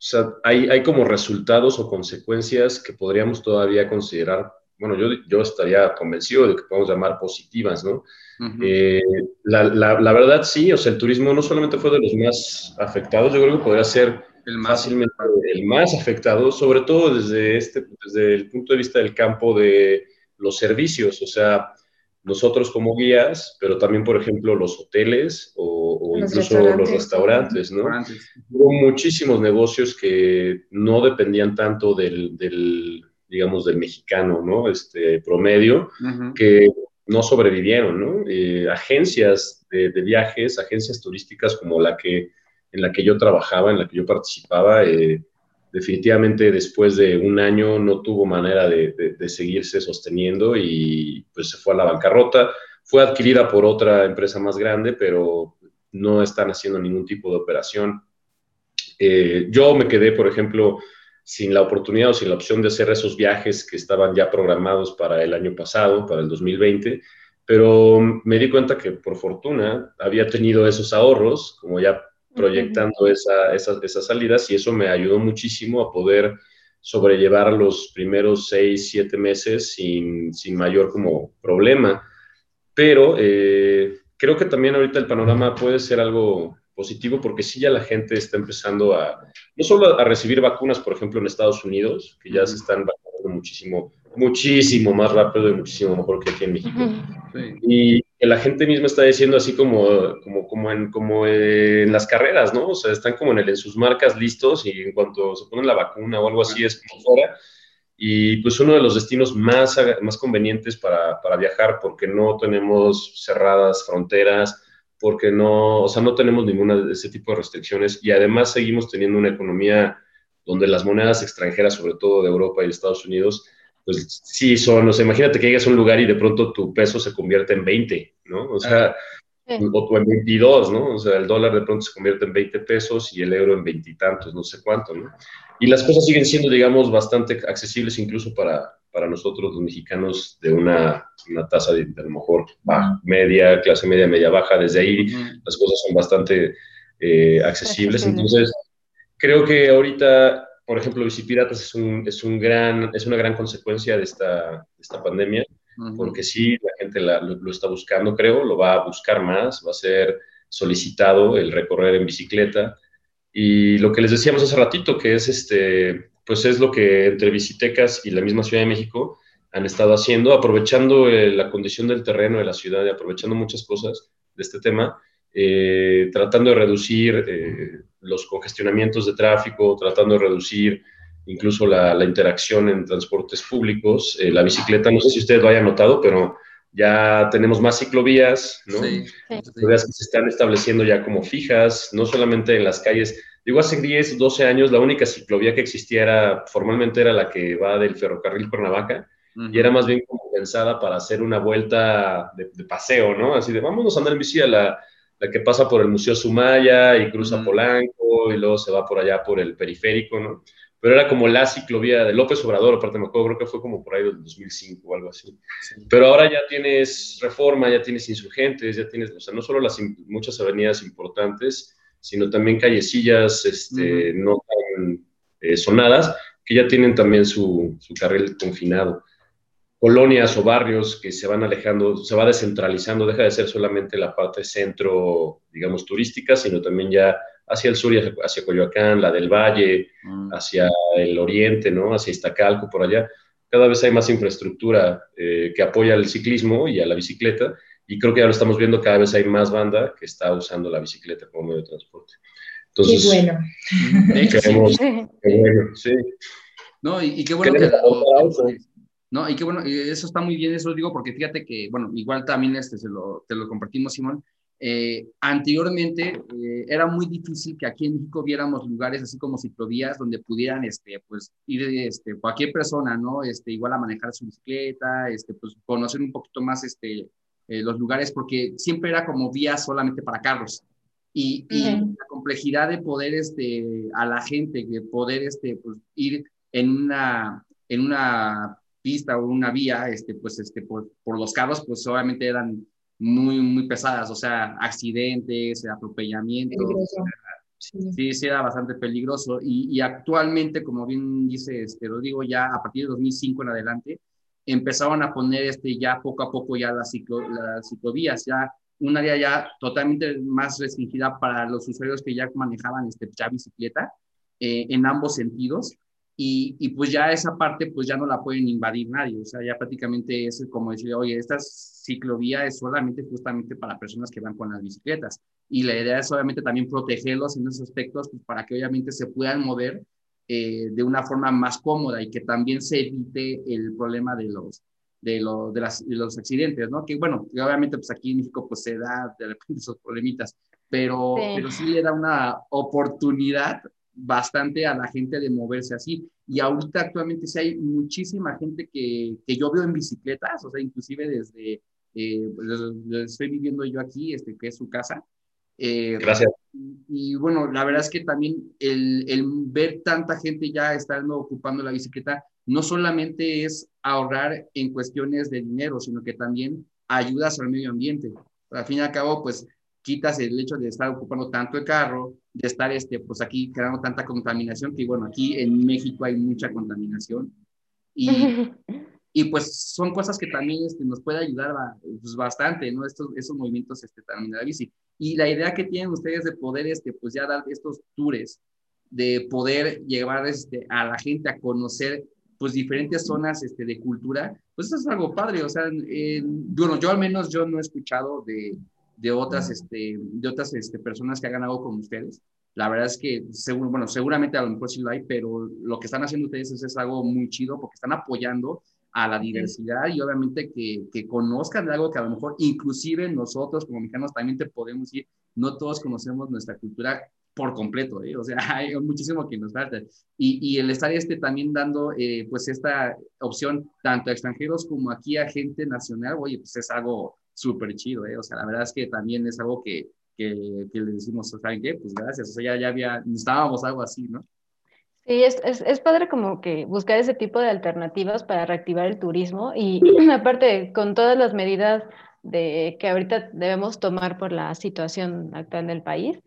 O sea, hay, hay como resultados o consecuencias que podríamos todavía considerar bueno, yo, yo estaría convencido de que podemos llamar positivas, ¿no? Uh -huh. eh, la, la, la, verdad sí, o sea, el turismo no solamente fue de los más afectados, yo creo que podría ser el más fácilmente el más afectado, sobre todo desde, este, desde el punto de vista del campo de los servicios, o sea, nosotros como guías, pero también, por ejemplo, los hoteles o, o los incluso restaurantes. los restaurantes, ¿no? Hubo muchísimos negocios que no dependían tanto del, del digamos, del mexicano, ¿no? Este promedio, uh -huh. que no sobrevivieron, ¿no? Eh, agencias de, de, viajes, agencias turísticas como la que, en la que yo trabajaba, en la que yo participaba, eh, definitivamente después de un año no tuvo manera de, de, seguirse sosteniendo y pues se fue a la bancarrota. fue adquirida por otra empresa más grande, pero no están haciendo ningún tipo de operación. Eh, yo me quedé, por ejemplo, sin la oportunidad o sin la opción de hacer esos viajes que estaban ya programados para el año pasado, para el 2020, pero me di cuenta que por fortuna había tenido esos ahorros, como ya proyectando esas, salidas, y eso me ayudó muchísimo a poder sobrellevar los primeros seis, siete meses sin, mayor como problema. Pero eh, creo que también ahorita el panorama puede ser algo positivo porque sí ya la gente está empezando a, no solo a recibir vacunas, por ejemplo, en Estados Unidos, que ya se están vacunando muchísimo, muchísimo más rápido y muchísimo mejor que aquí en México. Y que la gente misma está diciendo así como, como, como, en, como en las carreras, ¿no? O sea, están como en, el, en sus marcas listos y en cuanto se ponen la vacuna o algo así es como fuera. Y pues uno de los destinos más, más convenientes para, para viajar porque no tenemos cerradas fronteras, porque no, o sea, no tenemos ninguna de ese tipo de restricciones y además seguimos teniendo una economía donde las monedas extranjeras, sobre todo de Europa y Estados Unidos, pues sí son, o sea, imagínate que llegas a un lugar y de pronto tu peso se convierte en 20, ¿no? O sea, o en 22, ¿no? O sea, el dólar de pronto se convierte en 20 pesos y el euro en veintitantos, no sé cuánto, ¿no? Y las cosas siguen siendo, digamos, bastante accesibles incluso para, para nosotros los mexicanos de una, una tasa de, a lo mejor media, clase media, media baja. Desde ahí las cosas son bastante eh, accesibles. Entonces, creo que ahorita, por ejemplo, Visipiratas es, un, es, un gran, es una gran consecuencia de esta, de esta pandemia, porque sí, la gente lo, lo, está buscando, creo, lo va a buscar más, va a ser solicitado el recorrer en bicicleta. Y lo que les decíamos hace ratito, que es este, pues es lo que entre Visitecas y la misma Ciudad de México han estado haciendo, aprovechando eh, la condición del terreno de la ciudad y aprovechando muchas cosas de este tema, eh, tratando de reducir eh, los congestionamientos de tráfico, tratando de reducir incluso la, interacción en transportes públicos. la bicicleta, no sé si ustedes lo hayan notado, pero ya tenemos más ciclovías, ¿no? Sí. Ciclovías que se están estableciendo ya como fijas, no solamente en las calles Digo, hace 10, 12 años la única ciclovía que existía era, formalmente era la que va del ferrocarril Cuernavaca y era más bien como pensada para hacer una vuelta de, paseo, ¿no? Así de, vámonos a andar en bici a la, la que pasa por el Museo Sumaya y cruza Polanco y luego se va por allá por el periférico, ¿no? Pero era como la ciclovía de López Obrador, aparte me acuerdo, creo que fue como por ahí del 2005 o algo así. Pero ahora ya tienes reforma, ya tienes insurgentes, ya tienes, o sea, no solo las muchas avenidas importantes, sino también callecillas este, no tan eh, sonadas, que ya tienen también su, su, carril confinado. Colonias o barrios que se van alejando, se va descentralizando, deja de ser solamente la parte centro, digamos, turística, sino también ya hacia el sur y hacia, Coyoacán, la del Valle, mm. hacia el oriente, ¿no? Hacia Iztacalco, por allá. Cada vez hay más infraestructura eh, que apoya al ciclismo y a la bicicleta, y creo que ya lo estamos viendo, cada vez hay más banda que está usando la bicicleta como medio de transporte. Entonces, qué bueno. Queremos, qué bueno, sí. No, y, qué bueno que... No, y qué bueno, eso está muy bien, eso lo digo porque fíjate que, bueno, igual también este, se lo, te lo compartimos, Simón. Eh, anteriormente eh, era muy difícil que aquí en México viéramos lugares así como ciclovías donde pudieran, este, pues, ir este, cualquier persona, ¿no? Este, igual a manejar su bicicleta, este, pues, conocer un poquito más, este, eh, los lugares porque siempre era como vía solamente para carros. Y, la complejidad de poder este, a la gente, que poder este, pues, ir en una, en una pista o una vía, este, pues este, por, por los carros, pues obviamente eran muy, muy pesadas, o sea, accidentes, atropellamientos. Sí. sí, era bastante peligroso. Y, y, actualmente, como bien dice este, Rodrigo, ya a partir de 2005 en adelante, empezaban a poner este, ya poco a poco ya las, ciclo, las ciclovías, ya un área ya totalmente más restringida para los usuarios que ya manejaban este, ya bicicleta eh, en ambos sentidos. Y, y, pues ya esa parte pues ya no la pueden invadir nadie, o sea, ya prácticamente es como decir, oye, esta ciclovía es solamente justamente para personas que van con las bicicletas. Y la idea es obviamente también protegerlos en esos aspectos pues, para que obviamente se puedan mover eh, de una forma más cómoda y que también se evite el problema de los, de, de, las, de los accidentes, ¿no? Que bueno, obviamente pues aquí en México pues se da de repente esos problemitas, pero sí. pero sí le da una oportunidad bastante a la gente de moverse así. Y ahorita actualmente sí hay muchísima gente que, que yo veo en bicicletas, o sea, inclusive desde eh, estoy viviendo yo aquí, este, que es su casa. Eh, Gracias. Y, bueno, la verdad es que también el, el, ver tanta gente ya estando ocupando la bicicleta, no solamente es ahorrar en cuestiones de dinero, sino que también ayudas al medio ambiente. Al fin y al cabo, pues quitas el hecho de estar ocupando tanto el carro, de estar este, pues aquí creando tanta contaminación, que bueno, aquí en México hay mucha contaminación. Y, y pues son cosas que también este, nos puede ayudar pues, bastante, ¿no? Estos, esos movimientos este, también de la bici. Y la idea que tienen ustedes de poder, este, pues ya dar estos tours, de poder llevar este, a la gente a conocer pues diferentes zonas este, de cultura, pues eso es algo padre, o sea, bueno, yo al menos yo no he escuchado de, de otras, este, de otras este, personas que hagan algo con ustedes. La verdad es que, seguro, bueno, seguramente a lo mejor sí lo hay, pero lo que están haciendo ustedes es, es algo muy chido porque están apoyando a la diversidad y obviamente que, que, conozcan de algo que a lo mejor inclusive nosotros como mexicanos también te podemos decir, no todos conocemos nuestra cultura por completo, ¿eh? o sea, hay muchísimo que nos falta. Y, y el estar este también dando eh, pues esta opción tanto a extranjeros como aquí a gente nacional, oye, pues es algo súper chido, ¿eh? o sea, la verdad es que también es algo que, que, que le decimos, ¿saben qué? Pues gracias, o sea, ya, ya había, necesitábamos algo así, ¿no? Sí, es, es, es, padre como que buscar ese tipo de alternativas para reactivar el turismo y aparte con todas las medidas de que ahorita debemos tomar por la situación actual del país.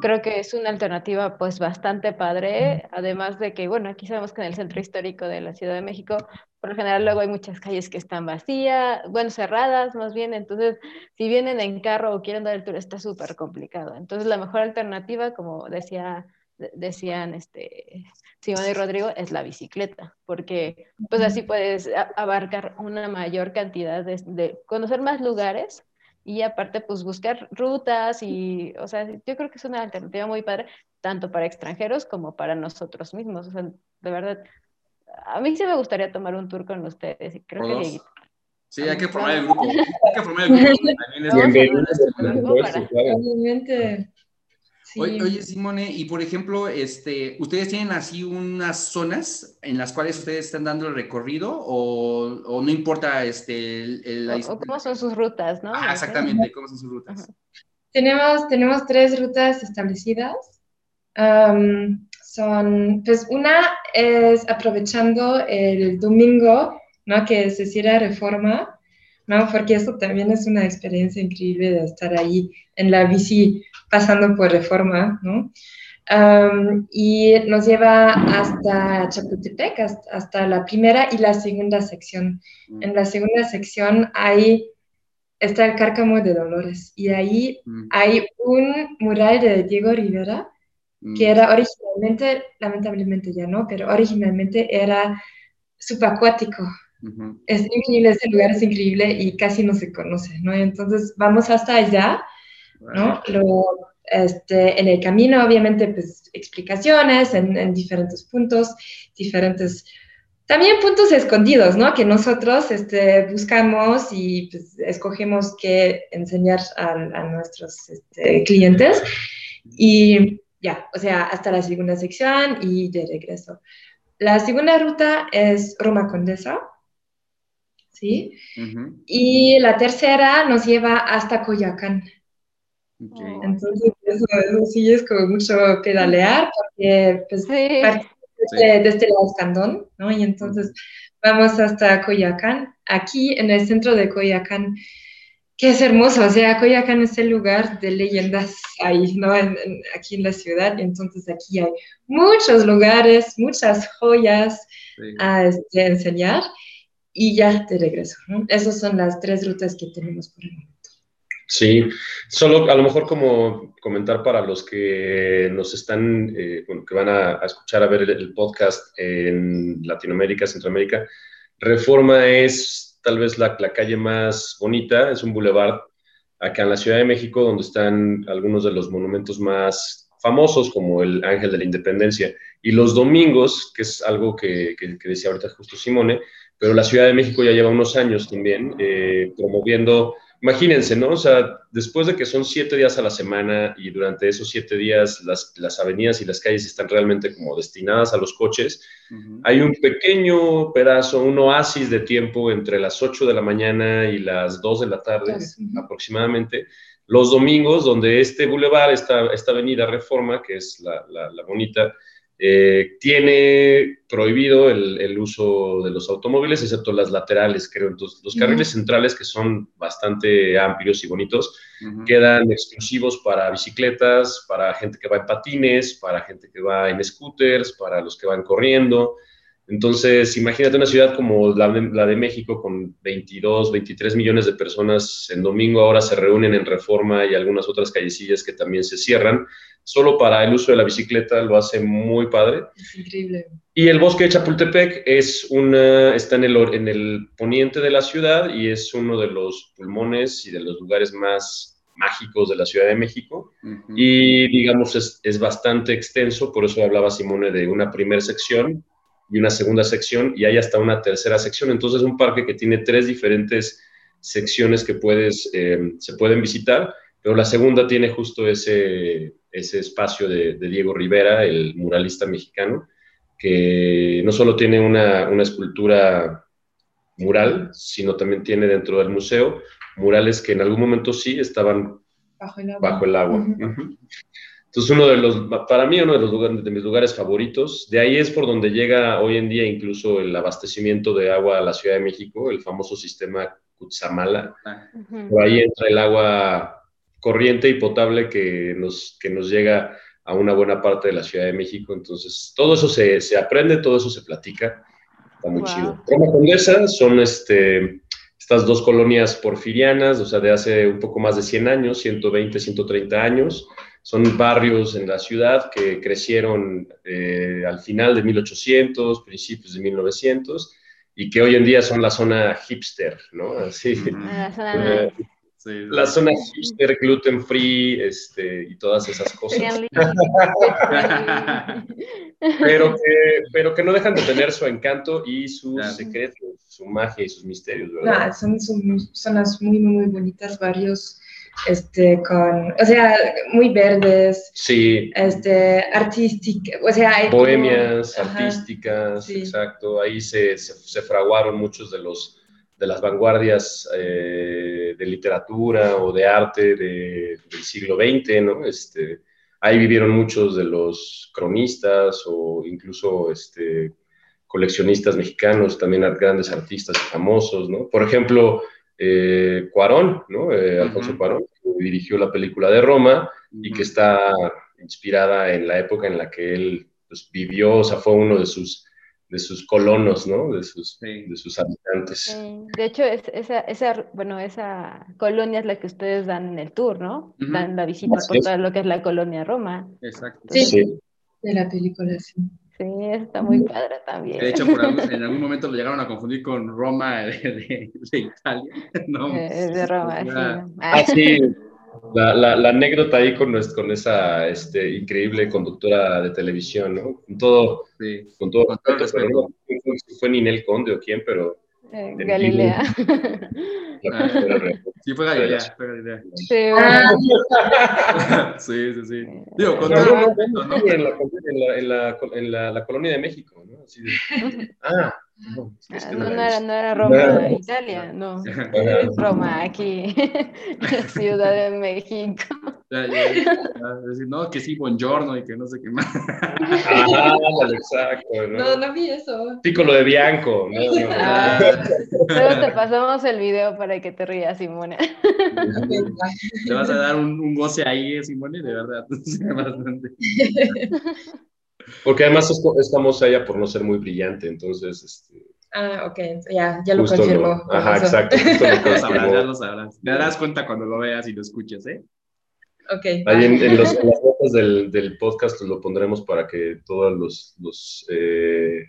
Creo que es una alternativa pues bastante padre, además de que, bueno, aquí sabemos que en el centro histórico de la Ciudad de México, por lo general luego hay muchas calles que están vacías, bueno, cerradas más bien, entonces si vienen en carro o quieren dar el tour está súper complicado. Entonces la mejor alternativa, como decía decían este, Simón y Rodrigo, es la bicicleta, porque pues así puedes abarcar una mayor cantidad de, conocer más lugares y aparte pues buscar rutas y, o sea, yo creo que es una alternativa muy padre, tanto para extranjeros como para nosotros mismos, o sea, de verdad, a mí sí me gustaría tomar un tour con ustedes y creo que... Sí, hay que formar el grupo. Hay que formar el grupo. Obviamente. Oye, Simone, y por ejemplo, este, ¿ustedes tienen así unas zonas en las cuales ustedes están dando el recorrido o, no importa este, el, o, cómo son sus rutas, ¿no? Ah, exactamente, cómo son sus rutas. Tenemos, tenemos tres rutas establecidas. Son, pues una es aprovechando el domingo, ¿no? Que se cierra reforma, ¿no? Porque eso también es una experiencia increíble de estar ahí en la bici pasando por reforma, ¿no? y nos lleva hasta Chapultepec, hasta, la primera y la segunda sección. Mm. En la segunda sección hay, está el Cárcamo de Dolores y ahí mm. hay un mural de Diego Rivera que mm. era originalmente, lamentablemente ya no, pero originalmente era subacuático. Es increíble, ese lugar es increíble y casi no se conoce, ¿no? Entonces vamos hasta allá ¿no? Lo, este, en el camino, obviamente, pues explicaciones en, en, diferentes puntos, diferentes, también puntos escondidos, ¿no? Que nosotros este, buscamos y pues, escogemos qué enseñar a, a nuestros este, clientes. Y ya, o sea, hasta la segunda sección y de regreso. La segunda ruta es Roma Condesa, ¿sí? Y la tercera nos lleva hasta Coyacán. Entonces, eso, sí es como mucho pedalear, porque pues, desde, desde el Escandón, ¿no? Y entonces vamos hasta Coyacán, aquí en el centro de Coyacán, que es hermoso, o sea, Coyacán es el lugar de leyendas ahí, ¿no? aquí en la ciudad, y entonces aquí hay muchos lugares, muchas joyas a este, enseñar, y ya te regreso, ¿no? Esas son las tres rutas que tenemos por el momento. Sí, solo a lo mejor como comentar para los que nos están, eh, bueno, que van a, escuchar, a ver el, podcast en Latinoamérica, Centroamérica, Reforma es tal vez la, calle más bonita, es un boulevard acá en la Ciudad de México donde están algunos de los monumentos más famosos como el Ángel de la Independencia. Y los domingos, que es algo que, que, decía ahorita justo Simone, pero la Ciudad de México ya lleva unos años también eh, promoviendo imagínense, ¿no? O sea, después de que son siete días a la semana y durante esos siete días las, las avenidas y las calles están realmente como destinadas a los coches, hay un pequeño pedazo, un oasis de tiempo entre las 8 de la mañana y las 2 de la tarde aproximadamente, los domingos, donde este bulevar, esta, esta avenida Reforma, que es la, la bonita, eh, tiene prohibido el, uso de los automóviles, excepto las laterales, creo. Entonces, los carriles centrales, que son bastante amplios y bonitos, quedan exclusivos para bicicletas, para gente que va en patines, para gente que va en scooters, para los que van corriendo. Entonces, imagínate una ciudad como la de, México con 22, 23 millones de personas en domingo, ahora se reúnen en Reforma y algunas otras callecillas que también se cierran, solo para el uso de la bicicleta, lo hace muy padre. Es increíble. Y el bosque de Chapultepec es una, está en el, en el poniente de la ciudad y es uno de los pulmones y de los lugares más mágicos de la Ciudad de México. Y digamos, es, es bastante extenso, por eso hablaba Simone de una primera sección y una segunda sección y hay hasta una tercera sección. Entonces es un parque que tiene tres diferentes secciones que puedes, eh, se pueden visitar, pero la segunda tiene justo ese, ese espacio de, Diego Rivera, el muralista mexicano, que no solo tiene una, una escultura mural, sino también tiene dentro del museo murales que en algún momento sí estaban bajo el agua. Entonces, uno de los, para mí, uno de, los lugares, de mis lugares favoritos, de ahí es por donde llega hoy en día incluso el abastecimiento de agua a la Ciudad de México, el famoso sistema Cutzamala. Por ahí entra el agua corriente y potable que nos, que nos llega a una buena parte de la Ciudad de México. Entonces, todo eso se, se aprende, todo eso se platica. Está muy chido. Roma Condesa son este, estas dos colonias porfirianas, o sea, de hace un poco más de 100 años, 120, 130 años son barrios en la ciudad que crecieron eh, al final de 1800, principios de 1900, y que hoy en día son la zona hipster, ¿no? Así. Ah, la zona hipster, gluten free, este, y todas esas cosas. pero, que, pero que no dejan de tener su encanto y sus secretos, su magia y sus misterios, ¿verdad? son, son zonas muy, muy bonitas, varios este, con, o sea, muy verdes. Sí. Este, artísticas, o sea, hay Bohemias, artísticas, exacto. Ahí se, se, fraguaron muchos de los de las vanguardias eh, de literatura o de arte del siglo XX, ¿no? Este, ahí vivieron muchos de los cronistas o incluso este, coleccionistas mexicanos, también grandes artistas famosos, ¿no? Por ejemplo, eh, Cuarón, ¿no? Eh, Alfonso Cuarón, que dirigió la película de Roma y que está inspirada en la época en la que él pues, vivió, o sea, fue uno de sus, de sus colonos, ¿no? De sus, de sus habitantes. De hecho, es, esa, esa, bueno, esa colonia es la que ustedes dan en el tour, ¿no? Dan la visita por todo lo que es la colonia Roma. Exacto. sí. de la película, sí. Sí, está muy padre también. De hecho, en algún momento lo llegaron a confundir con Roma de, de, Italia. No, de Roma, sí. Ah, sí. La, la, la, anécdota ahí con, con esa este, increíble conductora de televisión, ¿no? Con todo, sí. con todo, con todo respeto, pero no sé si fue Ninel Conde o quién, pero eh, Galilea. sí, fue Galilea. Fue Galilea. Sí, bueno. sí, sí, sí. Digo, con todo respeto, ¿no? En la, en la, en la, la, colonia de México, ¿no? Así de, ah, no, es que no, no, era, no era Roma, no Italia, no. Es Roma, aquí, Ciudad de México. Ya, ya, ya. Decir, no, que sí, buongiorno y que no sé qué más. Ah, exacto. ¿no? no, no vi eso. Piccolo de Bianco. No, no, ah, luego te pasamos el video para que te rías, Simone. Te vas a dar un, un goce ahí, Simone, de verdad. Bastante. Porque además estamos allá por no ser muy brillante, entonces... Este, ah, ok, ya, ya lo confirmo. ajá, exacto. lo sabrás, ya lo sabrás. Te darás cuenta cuando lo veas y lo escuches, ¿eh? Ok. Ahí en, los, las notas del, del, podcast lo pondremos para que todos los, los, eh,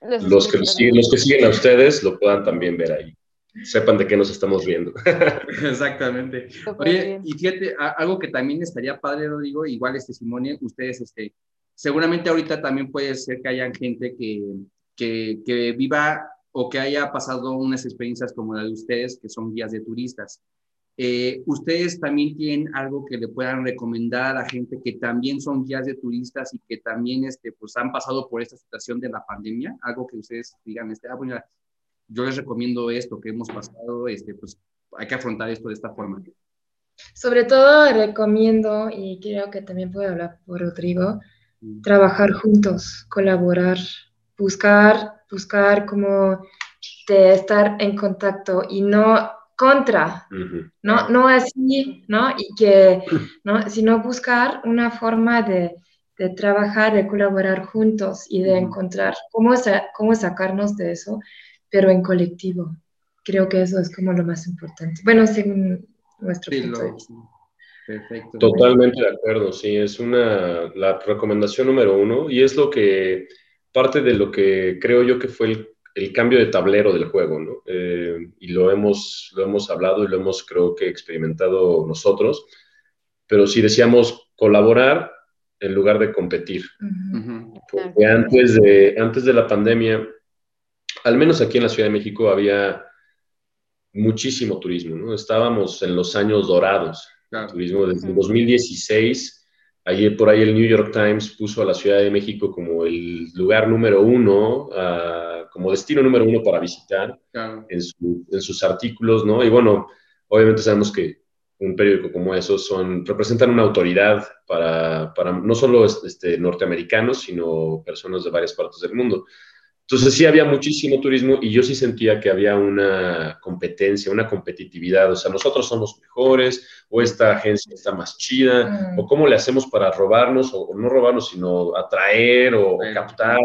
los, que, los que siguen a ustedes lo puedan también ver ahí sepan de qué nos estamos viendo. Exactamente. Oye, y fíjate, algo que también estaría padre, lo digo, igual este Simone, ustedes este, seguramente ahorita también puede ser que haya gente que, que, que, viva o que haya pasado unas experiencias como la de ustedes, que son guías de turistas. eh, ustedes también tienen algo que le puedan recomendar a la gente que también son guías de turistas y que también este, pues, han pasado por esta situación de la pandemia, algo que ustedes digan, este, ah, bueno, yo les recomiendo esto que hemos pasado, este, pues hay que afrontar esto de esta forma. Sobre todo recomiendo, y creo que también puedo hablar por Rodrigo. Trabajar juntos, colaborar, buscar, buscar como de estar en contacto y no contra, ¿no? No así, ¿no? Y que, ¿no? Sino buscar una forma de, de trabajar, de colaborar juntos y de encontrar cómo, cómo sacarnos de eso, pero en colectivo. Creo que eso es como lo más importante. Bueno, según nuestro punto Perfecto. Totalmente de acuerdo, sí, es una, la recomendación número uno y es lo que, parte de lo que creo yo que fue el el cambio de tablero del juego, ¿no? Eh, y lo hemos, lo hemos hablado y lo hemos, creo que, experimentado nosotros, pero si decíamos colaborar en lugar de competir. Porque antes de, antes de la pandemia, al menos aquí en la Ciudad de México, había muchísimo turismo, ¿no? Estábamos en los años dorados. Turismo desde 2016, ayer por ahí el New York Times puso a la Ciudad de México como el lugar número uno uh, como destino número uno para visitar en, sus artículos, ¿no? Y bueno, obviamente sabemos que un periódico como eso son, representan una autoridad para, para no solo este, norteamericanos, sino personas de varias partes del mundo. Entonces sí había muchísimo turismo y yo sí sentía que había una competencia, una competitividad. O sea, nosotros somos mejores o esta agencia está más chida o cómo le hacemos para robarnos o, no robarnos, sino atraer o captar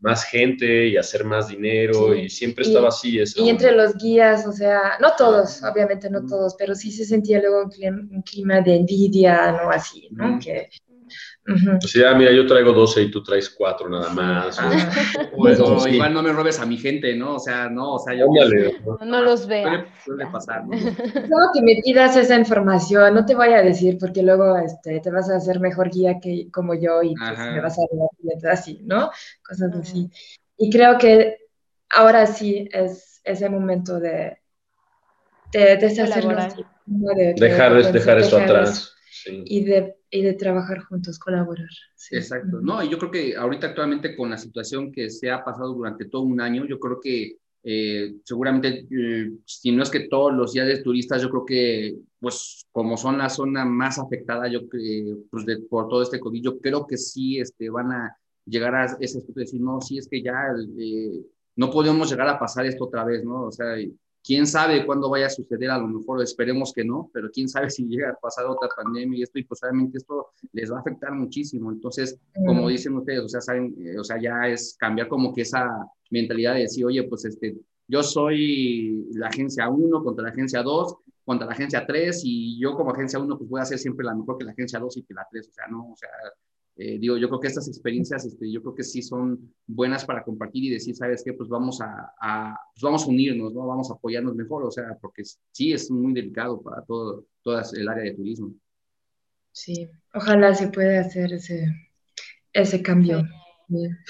más gente y hacer más dinero y siempre estaba así. Eso. Y entre los guías, o sea, no todos, obviamente no todos, pero sí se sentía luego un clima, de envidia, ¿no? Así, ¿no? Que o sea, mira, yo traigo 12 y tú traes 4 nada más. O, igual no me robes a mi gente, ¿no? O sea, no, o sea, yo... no, los veo. Suele, pasar, ¿no? que me pidas esa información, no te voy a decir porque luego este, te vas a hacer mejor guía que como yo y pues, me vas a dar así, ¿no? Cosas así. Y creo que ahora sí es ese momento de, de, de, de dejar, dejar eso atrás y, de, y de trabajar juntos, colaborar. Exacto. No, y yo creo que ahorita actualmente con la situación que se ha pasado durante todo un año, yo creo que eh, seguramente, eh, si no es que todos los días de turistas, yo creo que, pues, como son la zona más afectada, yo pues, por todo este COVID, yo creo que sí este, van a llegar a ese aspecto de decir, no, sí es que ya eh, no podemos llegar a pasar esto otra vez, ¿no? O sea, quién sabe cuándo vaya a suceder, a lo mejor esperemos que no, pero quién sabe si llega a pasar otra pandemia y esto, y pues obviamente esto les va a afectar muchísimo. Entonces, como dicen ustedes, o sea, saben, eh, o sea, ya es cambiar como que esa mentalidad de decir, oye, pues este, yo soy la agencia 1 contra la agencia 2, contra la agencia 3, y yo como agencia 1 pues voy a ser siempre la mejor que la agencia 2 y que la 3, o sea, no, o sea, eh, digo, yo creo que estas experiencias, este, yo creo que sí son buenas para compartir y decir, ¿sabes qué? Pues vamos a, pues vamos a unirnos, ¿no? Vamos a apoyarnos mejor, o sea, porque sí es muy delicado para todo, toda el área de turismo. Sí, ojalá se pueda hacer ese, ese cambio.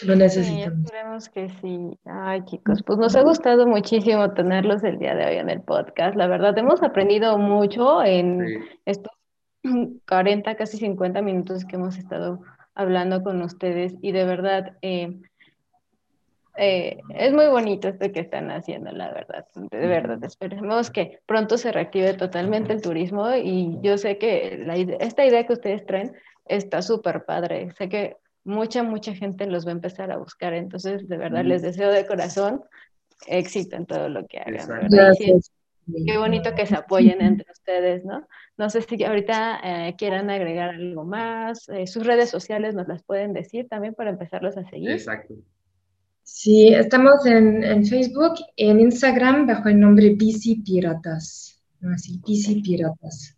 Lo necesitamos. esperemos que sí. Ay, chicos, pues nos ha gustado muchísimo tenerlos el día de hoy en el podcast. La verdad, hemos aprendido mucho en estos 40, casi 50 minutos que hemos estado hablando con ustedes y de verdad eh, eh, es muy bonito esto que están haciendo, la verdad, de verdad. Esperemos que pronto se reactive totalmente el turismo y yo sé que la esta idea que ustedes traen está súper padre. Sé que mucha, mucha gente los va a empezar a buscar, entonces de verdad les deseo de corazón éxito en todo lo que hagan. Qué bonito que se apoyen entre ustedes, ¿no? No sé si ahorita eh, quieran agregar algo más. Eh, sus redes sociales nos las pueden decir también para empezarlos a seguir. Exacto. Sí, estamos en, en Facebook, en Instagram bajo el nombre Bici Piratas. Así, Bici Piratas.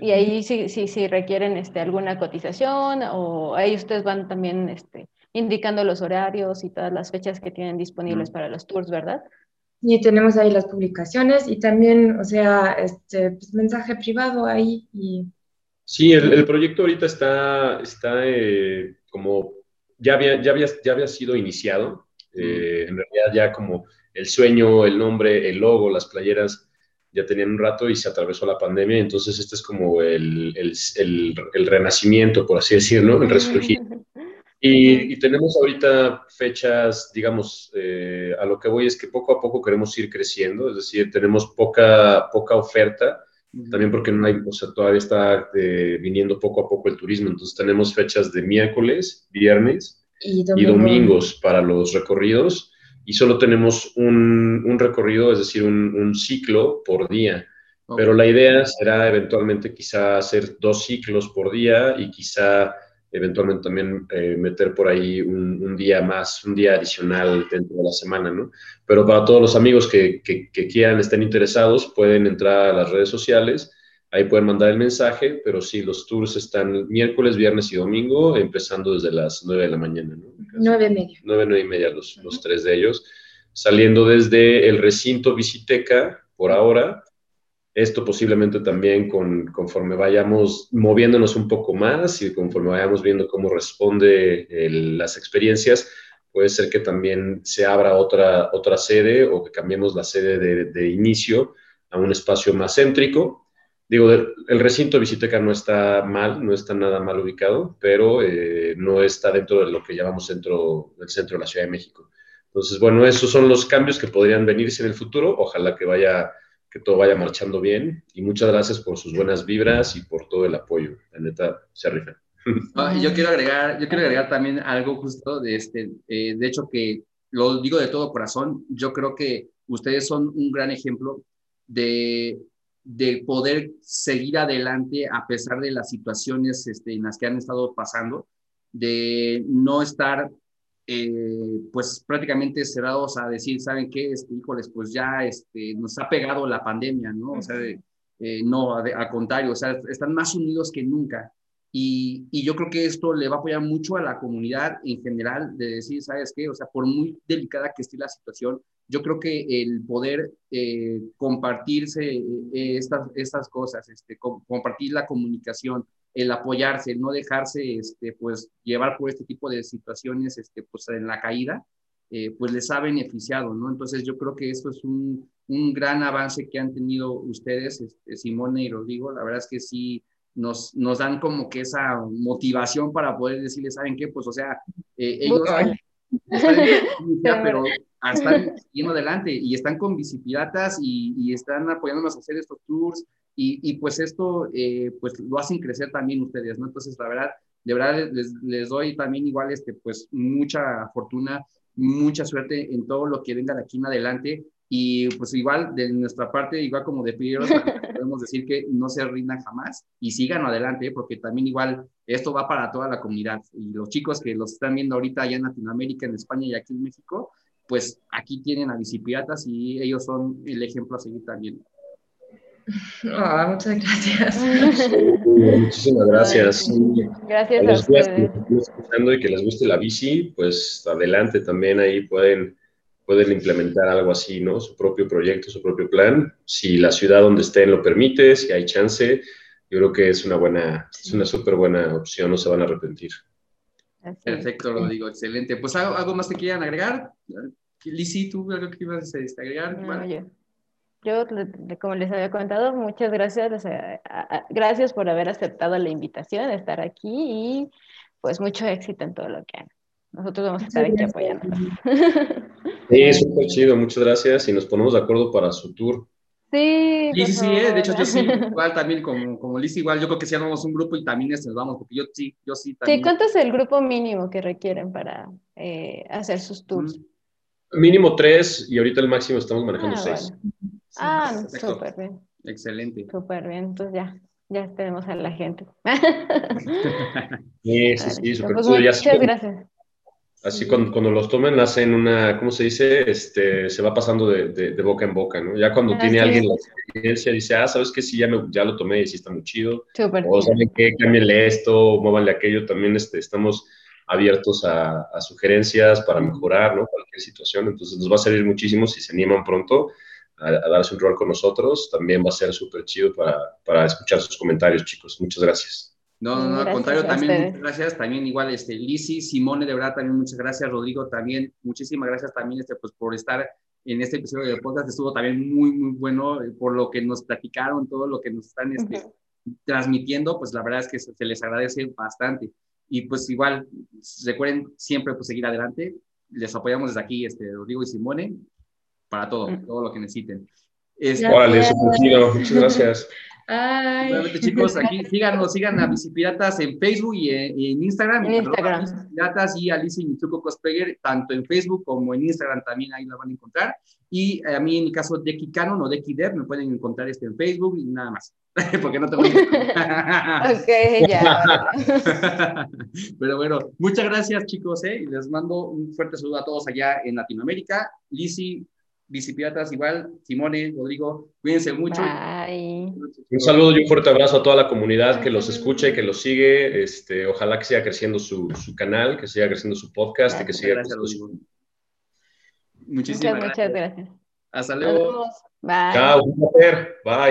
Y ahí sí, sí, sí requieren este, alguna cotización o ahí ustedes van también este, indicando los horarios y todas las fechas que tienen disponibles para los tours, ¿verdad? Y tenemos ahí las publicaciones y también, o sea, este pues, mensaje privado ahí. Y... Sí, el, proyecto ahorita está, está eh, como, ya había, ya, había, ya había sido iniciado. Eh, en realidad ya como el sueño, el nombre, el logo, las playeras, ya tenían un rato y se atravesó la pandemia, entonces este es como el, el, el, renacimiento, por así decirlo, el resurgir. Y, tenemos ahorita fechas, digamos, eh, a lo que voy es que poco a poco queremos ir creciendo, es decir, tenemos poca, poca oferta, también porque no hay, o sea, todavía está eh, viniendo poco a poco el turismo, entonces tenemos fechas de miércoles, viernes y, domingos. para los recorridos y solo tenemos un, un recorrido, es decir, un, un ciclo por día. Pero la idea será eventualmente quizá hacer dos ciclos por día y quizá eventualmente también eh, meter por ahí un, día más, un día adicional dentro de la semana, ¿no? Pero para todos los amigos que, que, quieran, estén interesados, pueden entrar a las redes sociales, ahí pueden mandar el mensaje, pero sí, los tours están miércoles, viernes y domingo, empezando desde las 9 de la mañana, ¿no? Nueve y media. Nueve, nueve y media los, los tres de ellos, saliendo desde el recinto Visiteca, por ahora, esto posiblemente también con, conforme vayamos moviéndonos un poco más y conforme vayamos viendo cómo responde las experiencias, puede ser que también se abra otra, otra sede o que cambiemos la sede de, inicio a un espacio más céntrico. Digo, el recinto Visiteca no está mal, no está nada mal ubicado, pero eh, no está dentro de lo que llamamos centro, el centro de la Ciudad de México. Entonces, bueno, esos son los cambios que podrían venirse en el futuro. Ojalá que vaya que todo vaya marchando bien y muchas gracias por sus buenas vibras y por todo el apoyo. La neta, se rifan. Ah, yo quiero agregar, yo quiero agregar también algo justo de este, eh, de hecho que lo digo de todo corazón, yo creo que ustedes son un gran ejemplo de, de poder seguir adelante a pesar de las situaciones este, en las que han estado pasando, de no estar eh, pues prácticamente cerrados a decir, ¿saben qué? Este, híjoles, pues ya este, nos ha pegado la pandemia, ¿no? O sea, eh, no, al contrario, o sea, están más unidos que nunca. Y, y, yo creo que esto le va a apoyar mucho a la comunidad en general de decir, ¿sabes qué? O sea, por muy delicada que esté la situación, yo creo que el poder eh, compartirse estas, estas cosas, este, compartir la comunicación, el apoyarse, el no dejarse este, pues, llevar por este tipo de situaciones este, pues, en la caída, eh, pues les ha beneficiado, ¿no? Entonces yo creo que esto es un, un gran avance que han tenido ustedes, este, Simone y Rodrigo, la verdad es que sí nos, nos dan como que esa motivación para poder decirles, ¿saben qué? Pues o sea, eh, ellos pero están yendo adelante y están con bicipiratas y, y están apoyándonos a hacer estos tours y, pues esto, eh, pues lo hacen crecer también ustedes, ¿no? Entonces, la verdad, de verdad les, les, doy también igual, este, pues mucha fortuna, mucha suerte en todo lo que venga de aquí en adelante. Y pues igual, de nuestra parte, igual como de Figueroa, podemos decir que no se rindan jamás y sigan adelante, porque también igual esto va para toda la comunidad. Y los chicos que los están viendo ahorita allá en Latinoamérica, en España y aquí en México, pues aquí tienen a Bicipiratas y ellos son el ejemplo a seguir también. Oh, muchas gracias. muchísimas gracias. Gracias a, a ustedes. Que escuchando y que les guste la bici, pues adelante también ahí pueden, pueden implementar algo así, ¿no? Su propio proyecto, su propio plan. Si la ciudad donde estén lo permite, si hay chance, yo creo que es una buena, es una súper buena opción, no se van a arrepentir. Perfecto, lo digo, excelente. Pues algo, más que quieran agregar. Lizzy, ¿tú algo que ibas a este, agregar? No, yo, como les había comentado, muchas gracias, gracias por haber aceptado la invitación, de estar aquí y pues mucho éxito en todo lo que hagan. Nosotros vamos a estar aquí apoyándolos. Sí, súper chido, muchas gracias y nos ponemos de acuerdo para su tour. Sí, sí, sí, eh, de hecho yo sí, igual también como, como Liz, igual yo creo que si armamos un grupo y también este, nos vamos, porque yo sí, yo sí también. Sí, ¿cuánto es el grupo mínimo que requieren para eh, hacer sus tours? Mínimo tres y ahorita el máximo estamos manejando ah, seis ah, súper bien. Excelente. Súper bien, entonces ya, ya tenemos a la gente. sí, sí, sí, súper pues Muchas gracias. Así cuando, cuando, los tomen, hacen una, ¿cómo se dice? Este, se va pasando de, de, boca en boca, ¿no? Ya cuando tiene alguien la experiencia, dice, ah, ¿sabes qué? Sí, ya, me, ya lo tomé y sí está muy chido. Súper o ¿saben qué? Cámbienle esto, muévanle aquello. También este, estamos abiertos a, a, sugerencias para mejorar, ¿no? Cualquier situación. Entonces nos va a servir muchísimo si se animan pronto a, darse un rol con nosotros. También va a ser súper chido para, para, escuchar sus comentarios, chicos. Muchas gracias. No, no, al contrario, también muchas gracias. También igual, este, Lisi, Simone, de verdad, también muchas gracias. Rodrigo, también, muchísimas gracias también este, pues, por estar en este episodio de podcast estuvo también muy, muy bueno eh, por lo que nos platicaron, todo lo que nos están este, transmitiendo, pues la verdad es que se, les agradece bastante. Y pues igual, recuerden siempre pues seguir adelante. Les apoyamos desde aquí, este, Rodrigo y Simone, para todo, todo lo que necesiten. Este, Órale, muchas gracias. Ay. chicos, aquí síganos, sigan a Bicipiratas en Facebook y en, Instagram. En Instagram. Bicipiratas y Alicia Mitsuko Cosplayer, tanto en Facebook como en Instagram también ahí la van a encontrar. Y a mí, en el caso de Kikanon o de Kidev, me pueden encontrar este en Facebook y nada más. Porque no tengo. ok, ya. Pero bueno, muchas gracias, chicos. ¿eh? Y les mando un fuerte saludo a todos allá en Latinoamérica. Lizzy, Bicipiratas igual, Simone, Rodrigo, cuídense mucho. Un saludo y un fuerte abrazo a toda la comunidad que los escucha y que los sigue. Este, ojalá que siga creciendo su, su canal, que siga creciendo su podcast y que siga gracias, Rodrigo. Muchísimas muchas, gracias. Hasta luego. Bye. Chao, un placer. Bye.